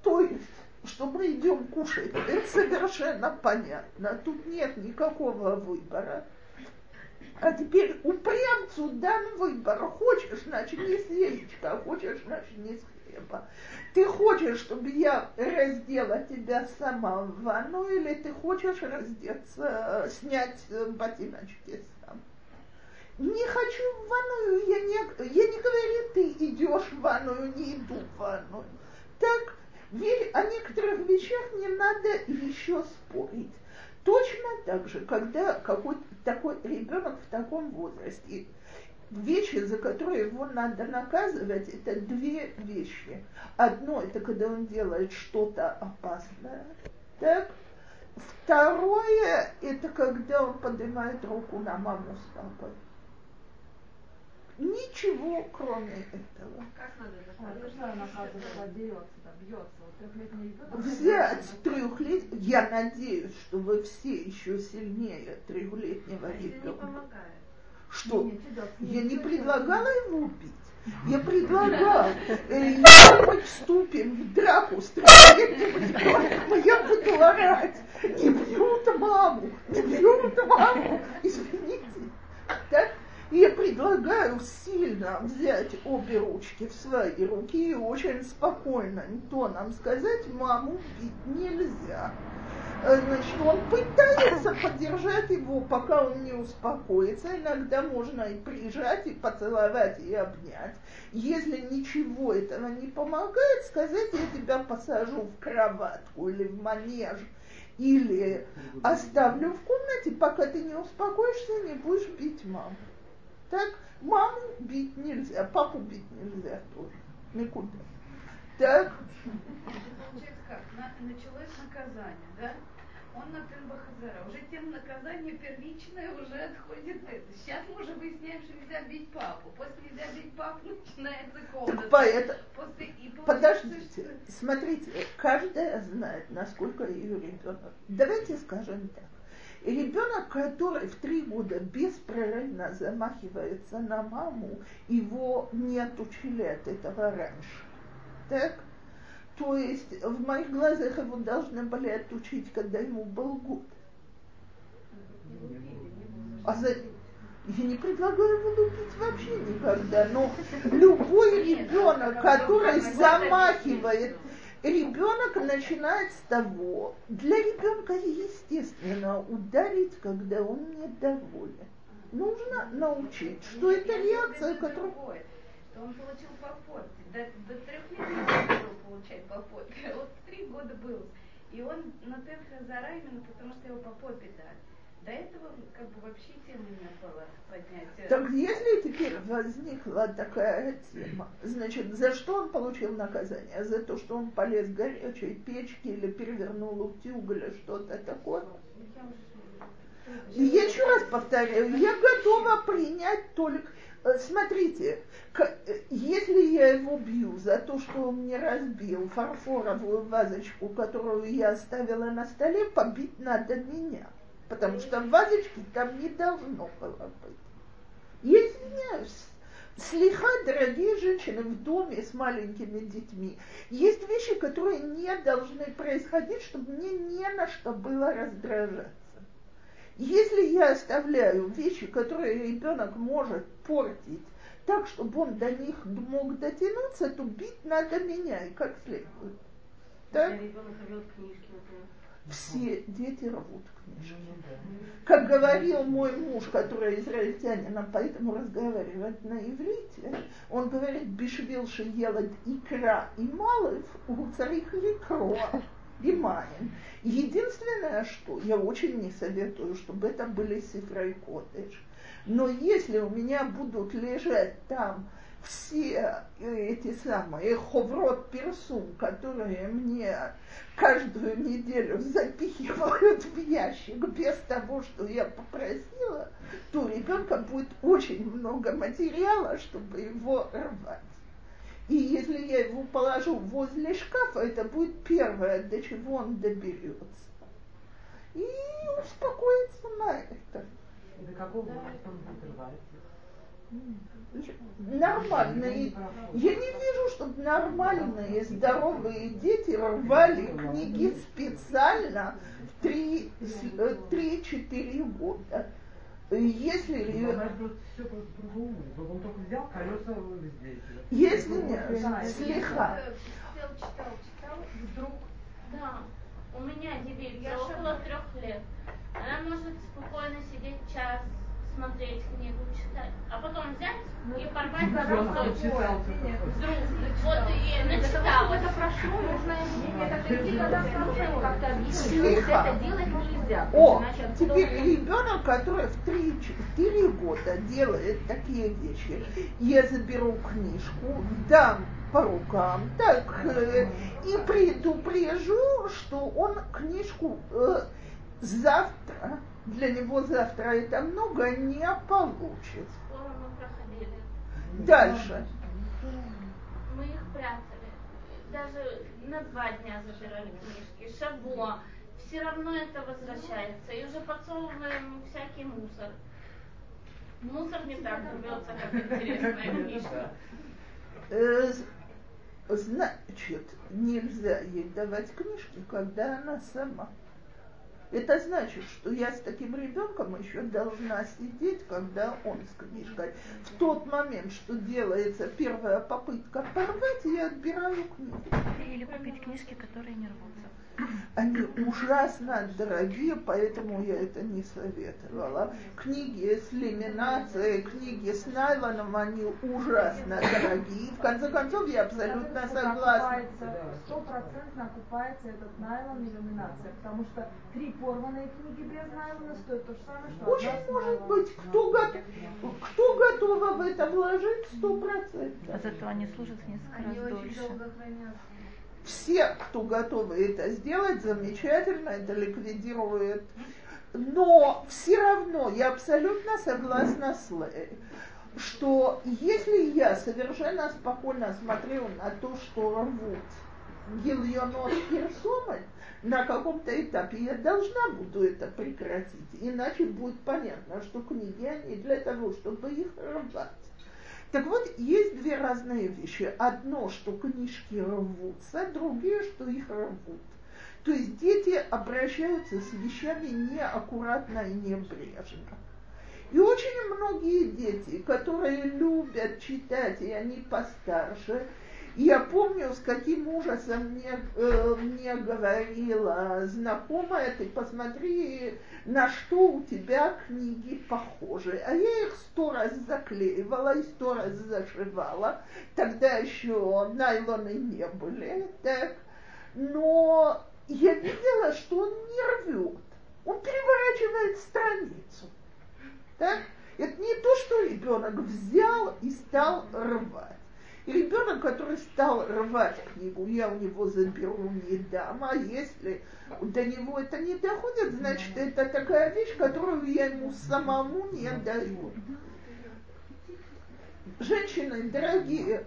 То есть что мы идем кушать, это совершенно понятно. Тут нет никакого выбора. А теперь упрямцу дан выбор. Хочешь, значит, не с яичка, а хочешь, значит, не с хлеба. Ты хочешь, чтобы я раздела тебя сама в ванну, или ты хочешь раздеться, снять ботиночки сам? Не хочу в ванную, я не, я не говорю, ты идешь в ванную, не иду в ванную. Так, о некоторых вещах не надо еще спорить. Точно так же, когда какой-то такой ребенок в таком возрасте, вещи, за которые его надо наказывать, это две вещи. Одно, это когда он делает что-то опасное, так? Второе, это когда он поднимает руку на маму с папой. Ничего, кроме этого. Как надо наказывать? Взять трехлетнего, я надеюсь, что вы все еще сильнее трехлетнего ребенка. Что? Я не предлагала его убить. Я предлагал, э, если мы вступим в драку с трехлетним я буду орать. Не бьют маму, не бьют маму. Извините. Так? Я предлагаю сильно взять обе ручки в свои руки и очень спокойным тоном сказать, маму бить нельзя. Значит, он пытается поддержать его, пока он не успокоится. Иногда можно и прижать, и поцеловать, и обнять. Если ничего этого не помогает, сказать, я тебя посажу в кроватку или в манеж, или оставлю в комнате, пока ты не успокоишься, не будешь бить маму. Так, маму бить нельзя, папу бить нельзя тоже. Никуда. Так. на- началось наказание, да? Он на Бахазара. Уже тем наказание первичное уже отходит это. Сейчас мы уже выясняем, что нельзя бить папу. После нельзя бить папу начинается комната. Поэтому, После, и получается, подождите, что- смотрите, каждая знает, насколько ее ребенок. Давайте скажем так. Ребенок, который в три года беспрерывно замахивается на маму, его не отучили от этого раньше. Так? То есть в моих глазах его должны были отучить, когда ему был год. А за... Я не предлагаю его лупить вообще никогда, но любой ребенок, который замахивает, ребенок начинает с того, для ребенка естественно ударить, когда он недоволен. Нужно научить, что это реакция, которая... он получил по форте. До, до трех лет не было получать по. А Вот три года был. И он на Тенхазара именно потому, что его по попе дали. До этого как бы вообще темы не было поднять. Так если теперь возникла такая тема, значит, за что он получил наказание? За то, что он полез в горячей печки или перевернул утюг или что-то такое? И я еще раз повторяю, я готова принять только... э, Смотрите, э, если я его бью за то, что он мне разбил фарфоровую вазочку, которую я оставила на столе, побить надо меня. Потому что вазочки там не должно было быть. Я извиняюсь. Слегка, дорогие женщины в доме с маленькими детьми, есть вещи, которые не должны происходить, чтобы мне не на что было раздражаться. Если я оставляю вещи, которые ребенок может портить, так, чтобы он до них мог дотянуться, то бить надо меня и как следует. Так? Если ребенок рвет книжки, например. Все дети рвут книжки. Как говорил мой муж, который израильтянин, а поэтому разговаривает на иврите, он говорит, бишвил елад икра и малых, у царих ликро и маем. Единственное, что я очень не советую, чтобы это были сифра и кодыш. Но если у меня будут лежать там все эти самые ховрот персум, которые мне каждую неделю запихивают в ящик без того, что я попросила, то у ребенка будет очень много материала, чтобы его рвать. И если я его положу возле шкафа, это будет первое, до чего он доберется. И успокоится на это. И до какого возраста он рвать? Нормальные. Я не вижу, чтобы нормальные, здоровые дети рвали книги специально в 3-4 года. Если, здесь. если не, слегка. Сидел, читал, читал, вдруг Да, у меня девица около трех лет. Она может спокойно сидеть час, смотреть книгу, читать, а потом взять и порвать кусочки. читал вот и начитала. это прошло, нужно как идти тогда сразу как-то объяснить, это делать нельзя. О, теперь ребенок, который в 3-4 года делает такие вещи, я заберу книжку, дам по рукам, так, э, и предупрежу, что он книжку э, завтра, для него завтра это много, не получит. Скоро мы проходили. Дальше. Мы их прятали. Даже на два дня забирали книжки. Шабо. Все равно это возвращается. И уже подсовываем всякий мусор. Мусор не так рвется, как интересная книжка. Э, Значит, нельзя ей давать книжки, когда она сама. Это значит, что я с таким ребенком еще должна сидеть, когда он с книжкой. В тот момент, что делается первая попытка порвать, я отбираю книгу. Или купить книжки, которые не рвутся. Они ужасно дорогие, поэтому я это не советовала. Книги с ламинацией, книги с найлоном, они ужасно дорогие. В конце концов, я абсолютно согласна. Стопроцентно окупается этот найлон и ламинация, потому что три порванные книги без найлона стоят то же самое, что Очень может быть, кто, го- кто готова в это вложить сто А процентов. зато они служат несколько раз они очень дольше. долго хранятся. Все, кто готовы это сделать, замечательно, это ликвидирует. Но все равно я абсолютно согласна с Лей, что если я совершенно спокойно смотрю на то, что рвут гильонот персоны, на каком-то этапе я должна буду это прекратить, иначе будет понятно, что книги, они для того, чтобы их рвать. Так вот, есть две разные вещи. Одно, что книжки рвутся, другое, что их рвут. То есть дети обращаются с вещами неаккуратно и небрежно. И очень многие дети, которые любят читать, и они постарше, я помню, с каким ужасом мне, э, мне говорила знакомая, ты посмотри, на что у тебя книги похожи. А я их сто раз заклеивала и сто раз зашивала. Тогда еще найлоны не были. Так. Но я видела, что он не рвет. Он переворачивает страницу. Так? Это не то, что ребенок взял и стал рвать. И ребенок, который стал рвать книгу, я у него заберу, не дам, а если до него это не доходит, значит, это такая вещь, которую я ему самому не даю. Женщины, дорогие,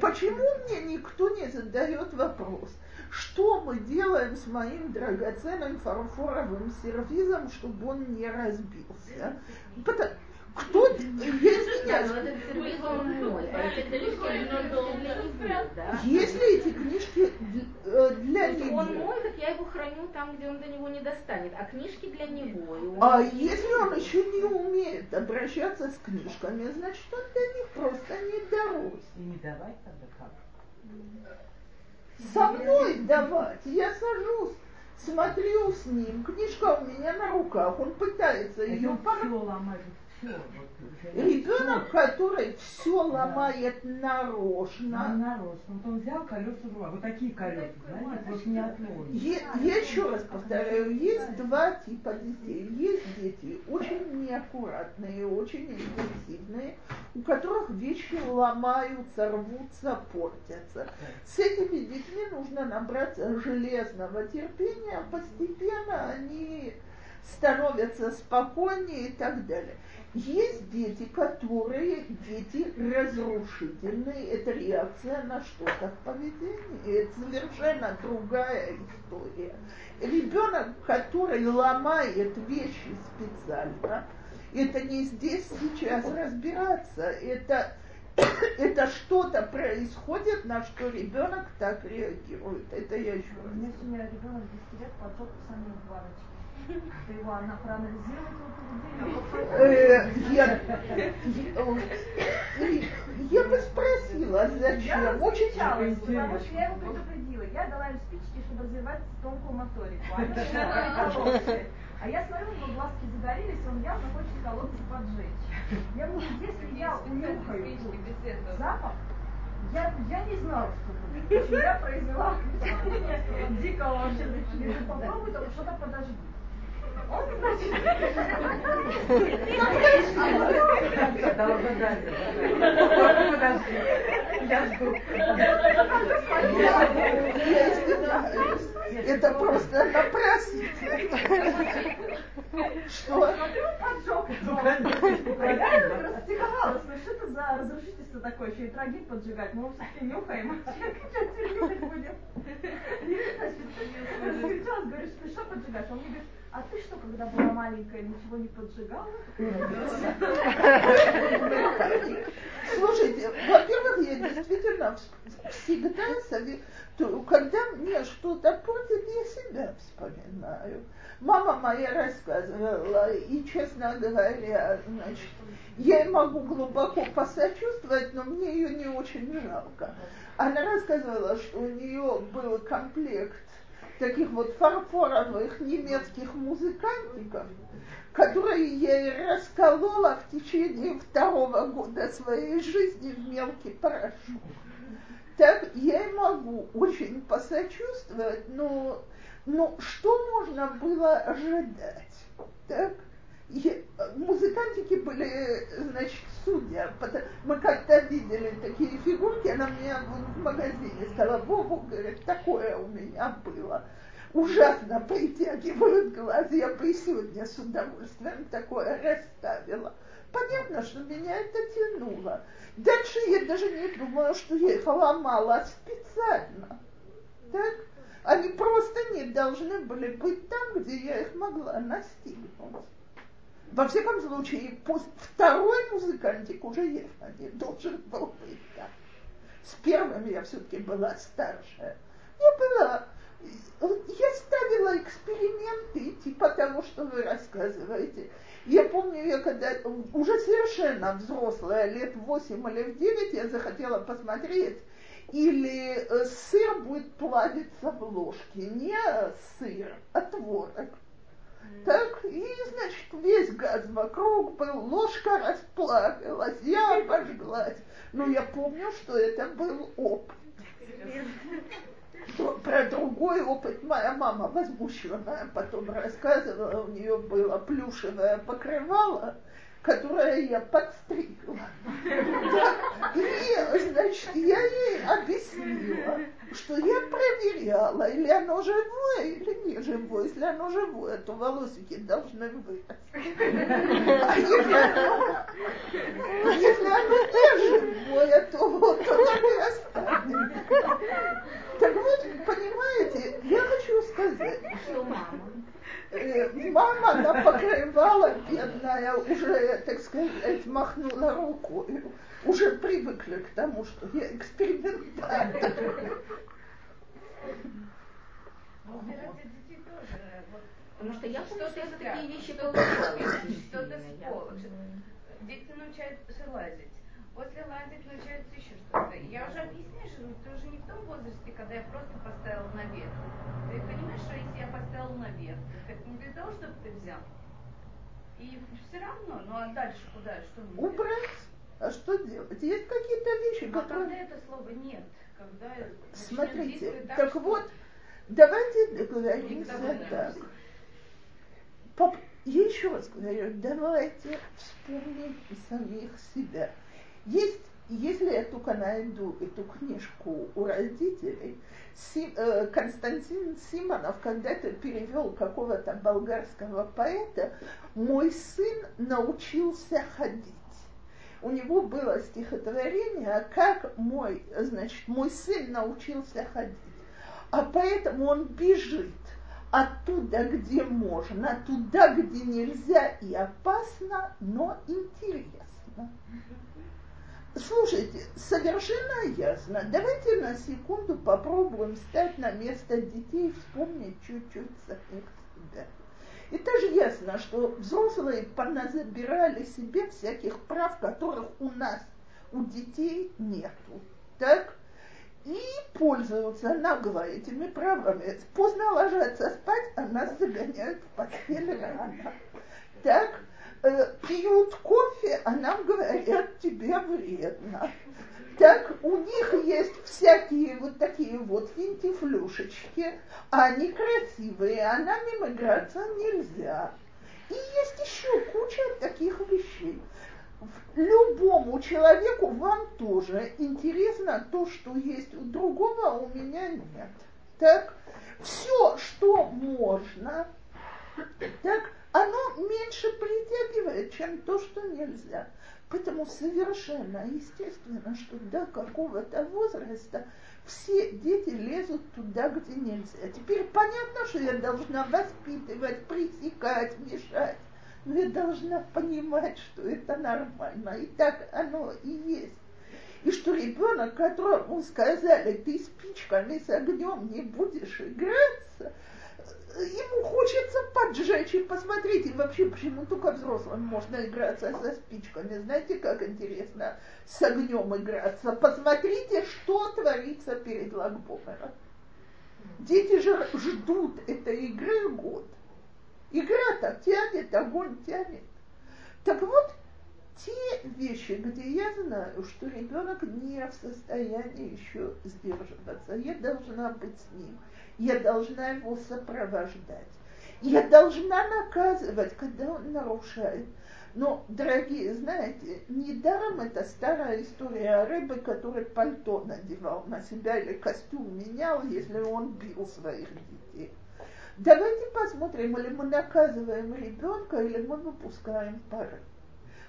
почему мне никто не задает вопрос, что мы делаем с моим драгоценным фарфоровым сервизом, чтобы он не разбился? Потому, кто есть меня? Если эти книжки э, для него. Он мой, так я его храню там, где он до него не достанет. А книжки для него. А если он еще не умеет обращаться с книжками, значит он до них просто не дорос. И не давать тогда как? Со мной давать. Я сажусь смотрю с ним, книжка у меня на руках, он пытается ее ломать. Ребенок, который все ломает нарочно. Нарочно. Вот он взял колеса в руку. Вот такие колеса, знаете, вот не отловишь. Я, я еще раз повторяю, есть два типа детей. Есть дети очень неаккуратные, очень импульсивные, у которых вещи ломаются, рвутся, портятся. С этими детьми нужно набраться железного терпения, постепенно они становятся спокойнее и так далее. Есть дети, которые дети разрушительные, это реакция на что-то в поведении, это совершенно другая история. Ребенок, который ломает вещи специально, это не здесь сейчас разбираться, это, это что-то происходит, на что ребенок так реагирует. Это я еще раз. У меня ребенок 10 лет поджег сами она проанализирует я, я бы спросила, зачем? Я Очень потому что я его предупредила. Я дала им спички, чтобы развивать тонкую моторику. Они а я смотрю, у него глазки загорелись, он явно хочет колодцы поджечь. Я говорю, если я унюхаю запах, я, я не знала, что это. Я произвела дикого Если попробуй, то что-то подожди. Подожди, я жду. Это просто напрасно. Что? Я расстиковалась, ну что это за разрушительство такое, еще и трагик поджигать, мы все нюхаем, а что нюхать будем? И, значит, встречалась, говоришь, ты что поджигаешь? Он мне говорит, а ты что, когда была маленькая, ничего не поджигала? Слушайте, во-первых, я действительно всегда советую, когда мне что-то портит, я себя вспоминаю. Мама моя рассказывала, и, честно говоря, значит, я могу глубоко посочувствовать, но мне ее не очень жалко. Она рассказывала, что у нее был комплект таких вот фарфоровых немецких музыкантиков, которые я и расколола в течение второго года своей жизни в мелкий порошок. Так я и могу очень посочувствовать, но, но что можно было ожидать? Так? И музыкантики были, значит, судья. Мы как как-то видели такие фигурки, она мне в магазине сказала, Вову, говорит, такое у меня было. Ужасно притягивают глаз, я бы и сегодня с удовольствием такое расставила. Понятно, что меня это тянуло. Дальше я даже не думала, что я их ломала специально. Так? Они просто не должны были быть там, где я их могла настигнуть. Во всяком случае, пусть второй музыкантик уже явно не должен был быть там. С первым я все-таки была старшая. Я была я ставила эксперименты типа того, что вы рассказываете. Я помню, я когда уже совершенно взрослая, лет 8 или в 9, я захотела посмотреть, или э, сыр будет плавиться в ложке. Не сыр, а творог. Так, и, значит, весь газ вокруг был, ложка расплавилась, я обожглась. Но я помню, что это был опыт. Про другой опыт моя мама возмущенная потом рассказывала, у нее было плюшевое покрывало, которое я подстригла. И, значит, я ей объяснила, что я проверяла, или оно живое, или не живое. Если оно живое, то волосики должны вырасти. А если оно, не живое, то вот оно не останется. Так вот, понимаете, я хочу сказать, что мама Э, мама, она покрывала, бедная, уже, так сказать, махнула рукой. Уже привыкли к тому, что я экспериментатор. Потому что я помню, что я за такие вещи получала. Что-то Дети научаются лазить. После лазить начинается еще что-то. Я уже объясняю, что ты уже не в том возрасте, когда я просто поставила наверх. Ты понимаешь, что если я поставила наверх, это не для того, чтобы ты взял. И все равно, ну а дальше куда, что мне Убрать. А что делать? Есть какие-то вещи, а которые... когда это слово нет, когда Смотрите, так, так вот, давайте договоримся так. Поп... Еще раз говорю, давайте вспомним самих себя. Есть, если я только найду эту книжку у родителей, э, Константин Симонов когда-то перевел какого-то болгарского поэта, мой сын научился ходить. У него было стихотворение, как мой, значит, мой сын научился ходить. А поэтому он бежит оттуда, где можно, туда, где нельзя и опасно, но интересно. Слушайте, совершенно ясно. Давайте на секунду попробуем встать на место детей и вспомнить чуть-чуть самих себя. И тоже ясно, что взрослые поназабирали себе всяких прав, которых у нас, у детей нету. Так? И пользуются нагло этими правами. Поздно ложатся спать, а нас загоняют в постель рано. Так? Э, пьют кофе, а нам говорят, тебе вредно. Так у них есть всякие вот такие вот финтифлюшечки, а они красивые, а нам им играться нельзя. И есть еще куча таких вещей. Любому человеку вам тоже интересно то, что есть у другого, а у меня нет. Так, все, что можно, так, оно меньше притягивает, чем то, что нельзя. Поэтому совершенно естественно, что до какого-то возраста все дети лезут туда, где нельзя. Теперь понятно, что я должна воспитывать, пресекать, мешать. Но я должна понимать, что это нормально. И так оно и есть. И что ребенок, которому сказали, ты спичками с огнем не будешь играться, ему хочется поджечь и посмотреть. И вообще, почему только взрослым можно играться со спичками? Знаете, как интересно с огнем играться? Посмотрите, что творится перед Лагбомером. Дети же ждут этой игры год. Игра-то тянет, огонь тянет. Так вот, те вещи, где я знаю, что ребенок не в состоянии еще сдерживаться, я должна быть с ним – я должна его сопровождать. Я должна наказывать, когда он нарушает. Но, дорогие, знаете, недаром это старая история о рыбе, который пальто надевал на себя или костюм менял, если он бил своих детей. Давайте посмотрим, или мы наказываем ребенка, или мы выпускаем пары.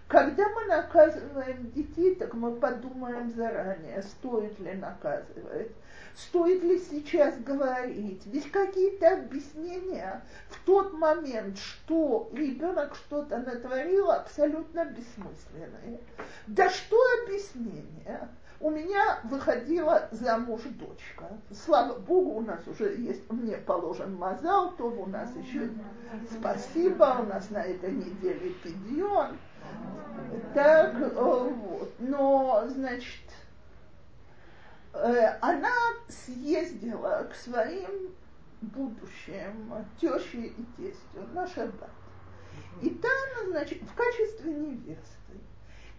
Когда мы наказываем детей, так мы подумаем заранее, стоит ли наказывать, стоит ли сейчас говорить. Ведь какие-то объяснения в тот момент, что ребенок что-то натворил, абсолютно бессмысленные. Да что объяснения? У меня выходила замуж дочка. Слава Богу, у нас уже есть, мне положен мазал, то у нас еще спасибо, у нас на этой неделе пидьон. Так, э, вот. Но, значит, она съездила к своим будущим теще и тестю на шаббат. И там, значит, в качестве невесты.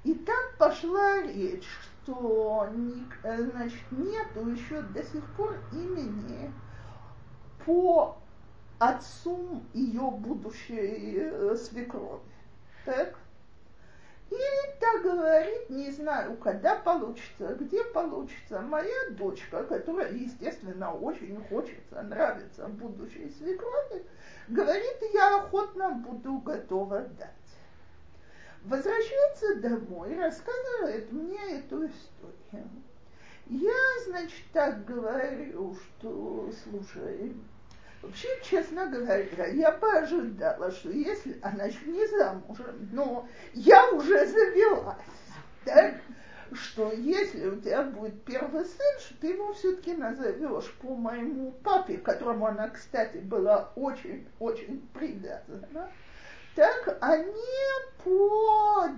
И там пошла речь, что э, значит, нету еще до сих пор имени по отцу ее будущей свекрови. Так? И так говорит, не знаю, когда получится, где получится. Моя дочка, которая, естественно, очень хочется, нравится будущей свекрови, говорит, я охотно буду готова дать. Возвращается домой, рассказывает мне эту историю. Я, значит, так говорю, что, слушай, Вообще, честно говоря, я бы ожидала, что если она еще не замужем, но я уже завелась, так, что если у тебя будет первый сын, что ты его все-таки назовешь по моему папе, которому она, кстати, была очень-очень привязана, так, а не по,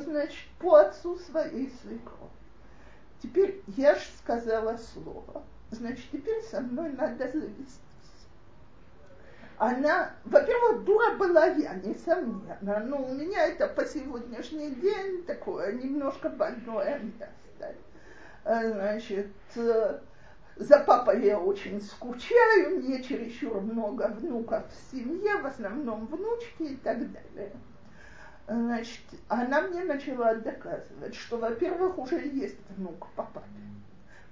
значит, по отцу своей свекрови. Теперь я же сказала слово, значит, теперь со мной надо завести она, во-первых, дура была я, несомненно, но у меня это по сегодняшний день такое немножко больное место. Э, значит, э, за папой я очень скучаю, мне чересчур много внуков в семье, в основном внучки и так далее. Значит, она мне начала доказывать, что, во-первых, уже есть внук по папе,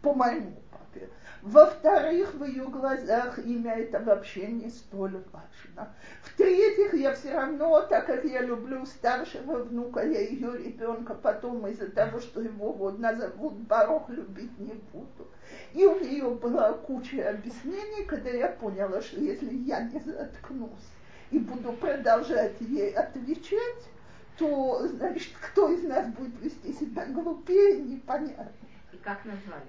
по моему папе. Во-вторых, в ее глазах имя это вообще не столь важно. В-третьих, я все равно, так как я люблю старшего внука, я ее ребенка потом из-за того, что его вот назовут Барох, любить не буду. И у нее была куча объяснений, когда я поняла, что если я не заткнусь и буду продолжать ей отвечать, то, значит, кто из нас будет вести себя глупее, непонятно. Как назвали?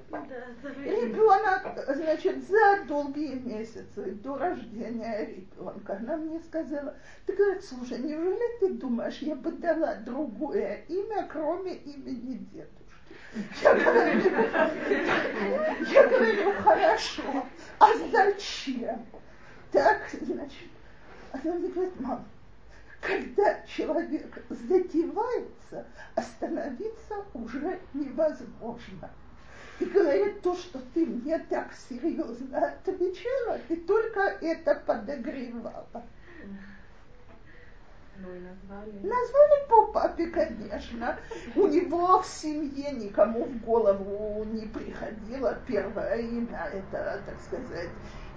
Ребенок, значит, за долгие месяцы до рождения ребенка она мне сказала, ты говорит, слушай, неужели ты думаешь, я бы дала другое имя, кроме имени дедушки? Я говорю, я говорю, хорошо, а зачем? Так, значит, она мне говорит, мам, когда человек затевается, остановиться уже невозможно. И говорит, то, что ты мне так серьезно отвечала, ты только это подогревала. Ну и назвали. Назвали по папе, конечно. У него в семье никому в голову не приходило первое имя. Это, так сказать,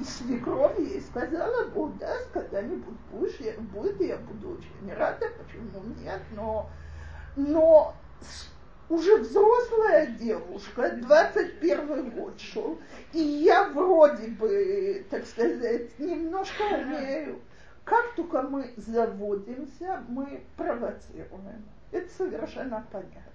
свекровь ей сказала, Бог даст, когда-нибудь будешь, я, будет, я буду очень рада, почему нет, но, но уже взрослая девушка, 21 год шел, и я вроде бы, так сказать, немножко умею. Как только мы заводимся, мы провоцируем. Это совершенно понятно.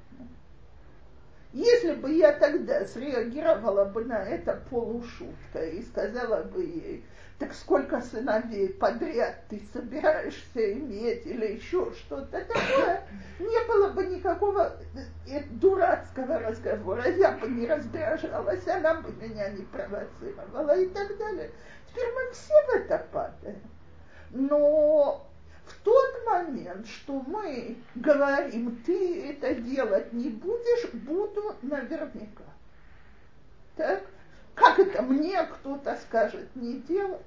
Если бы я тогда среагировала бы на это полушуткой и сказала бы ей, так сколько сыновей подряд ты собираешься иметь или еще что-то такое, не было бы никакого э, дурацкого разговора, я бы не раздражалась, она бы меня не провоцировала и так далее. Теперь мы все в это падаем. Но в тот момент, что мы говорим, ты это делать не будешь, буду наверняка. Так? Как это мне кто-то скажет не делать?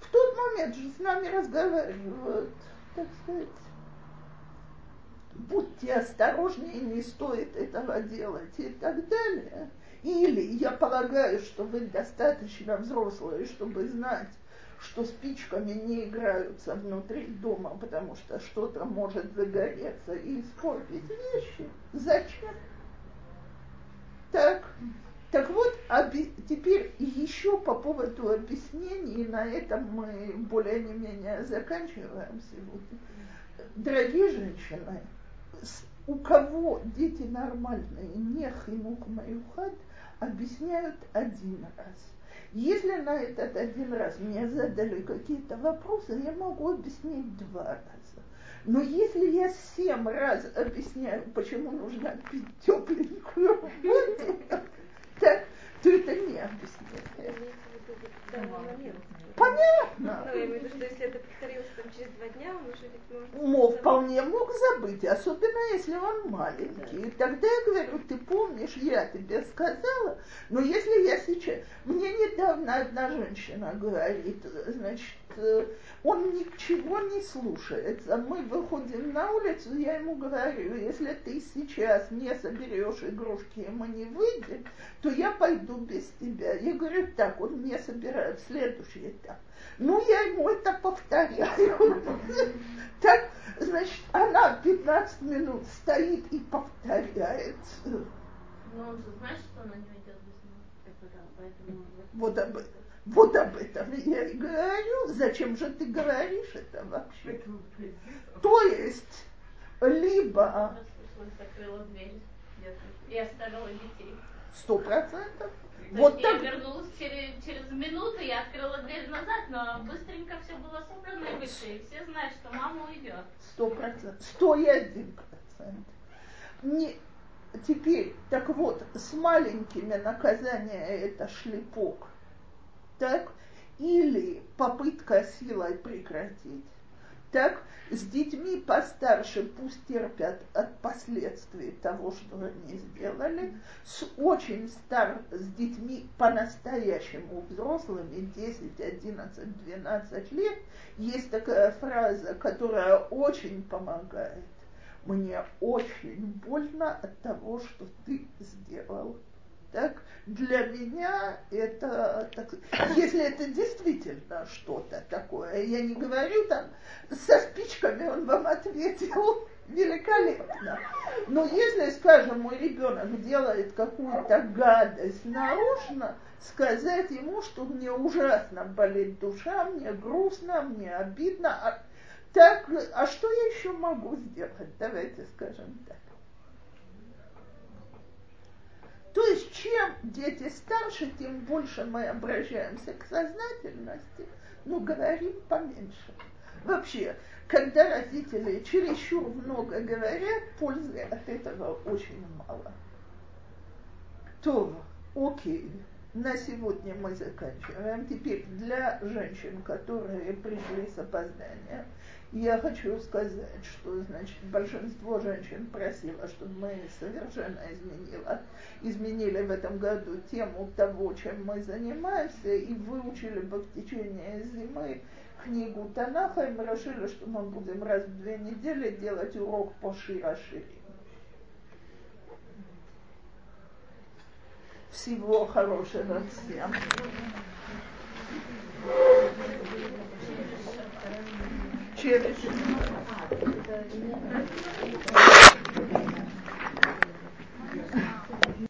В тот момент же с нами разговаривают, так сказать, будьте осторожнее, не стоит этого делать и так далее. Или я полагаю, что вы достаточно взрослые, чтобы знать, что спичками не играются внутри дома, потому что что-то может загореться и испортить вещи. Зачем? Так, так вот, оби- теперь еще по поводу объяснений, на этом мы более-менее заканчиваем сегодня. Дорогие женщины, у кого дети нормальные, не хинух маюхад, объясняют один раз. Если на этот один раз мне задали какие-то вопросы, я могу объяснить два раза. Но если я семь раз объясняю, почему нужно пить тепленькую воду, то это не объяснение. Понятно. Ну, я имею в виду, что если это повторилось там через два дня, он уже ведь может... Мог, вполне мог забыть, особенно если он маленький. И тогда я говорю, ты помнишь, я тебе сказала, но если я сейчас... Мне недавно одна женщина говорит, значит, он ничего не слушается. Мы выходим на улицу, я ему говорю, если ты сейчас не соберешь игрушки, и мы не выйдем, то я пойду без тебя. Я говорю, так, он не собирает следующий этап. Ну, я ему это повторяю. Так, значит, она 15 минут стоит и повторяет. Но он же знает, что она не уйдет без него. Поэтому... Вот об этом. Вот об этом я и говорю. Зачем же ты говоришь это вообще? То есть, либо... Закрыла дверь и оставила детей. Сто процентов. Вот я вернулась через, через минуту, я открыла дверь назад, но быстренько все было собрано и вышли. И все знают, что мама уйдет. Сто процентов. Сто и один процент. Не, теперь, так вот, с маленькими наказания это шлепок так, или попытка силой прекратить, так, с детьми постарше пусть терпят от последствий того, что они сделали, с очень стар, с детьми по-настоящему взрослыми, 10, 11, 12 лет, есть такая фраза, которая очень помогает. Мне очень больно от того, что ты сделал так, для меня это, так, если это действительно что-то такое, я не говорю там, со спичками он вам ответил великолепно. Но если, скажем, мой ребенок делает какую-то гадость нарочно, сказать ему, что мне ужасно болит душа, мне грустно, мне обидно, а, так, а что я еще могу сделать? Давайте скажем так. То есть чем дети старше, тем больше мы обращаемся к сознательности, но говорим поменьше. Вообще, когда родители чересчур много говорят, пользы от этого очень мало. То, окей, на сегодня мы заканчиваем. Теперь для женщин, которые пришли с опозданием, я хочу сказать, что значит, большинство женщин просило, чтобы мы совершенно изменила, изменили в этом году тему того, чем мы занимаемся, и выучили бы в течение зимы книгу Танаха, и мы решили, что мы будем раз в две недели делать урок по Широшири. Всего хорошего всем через...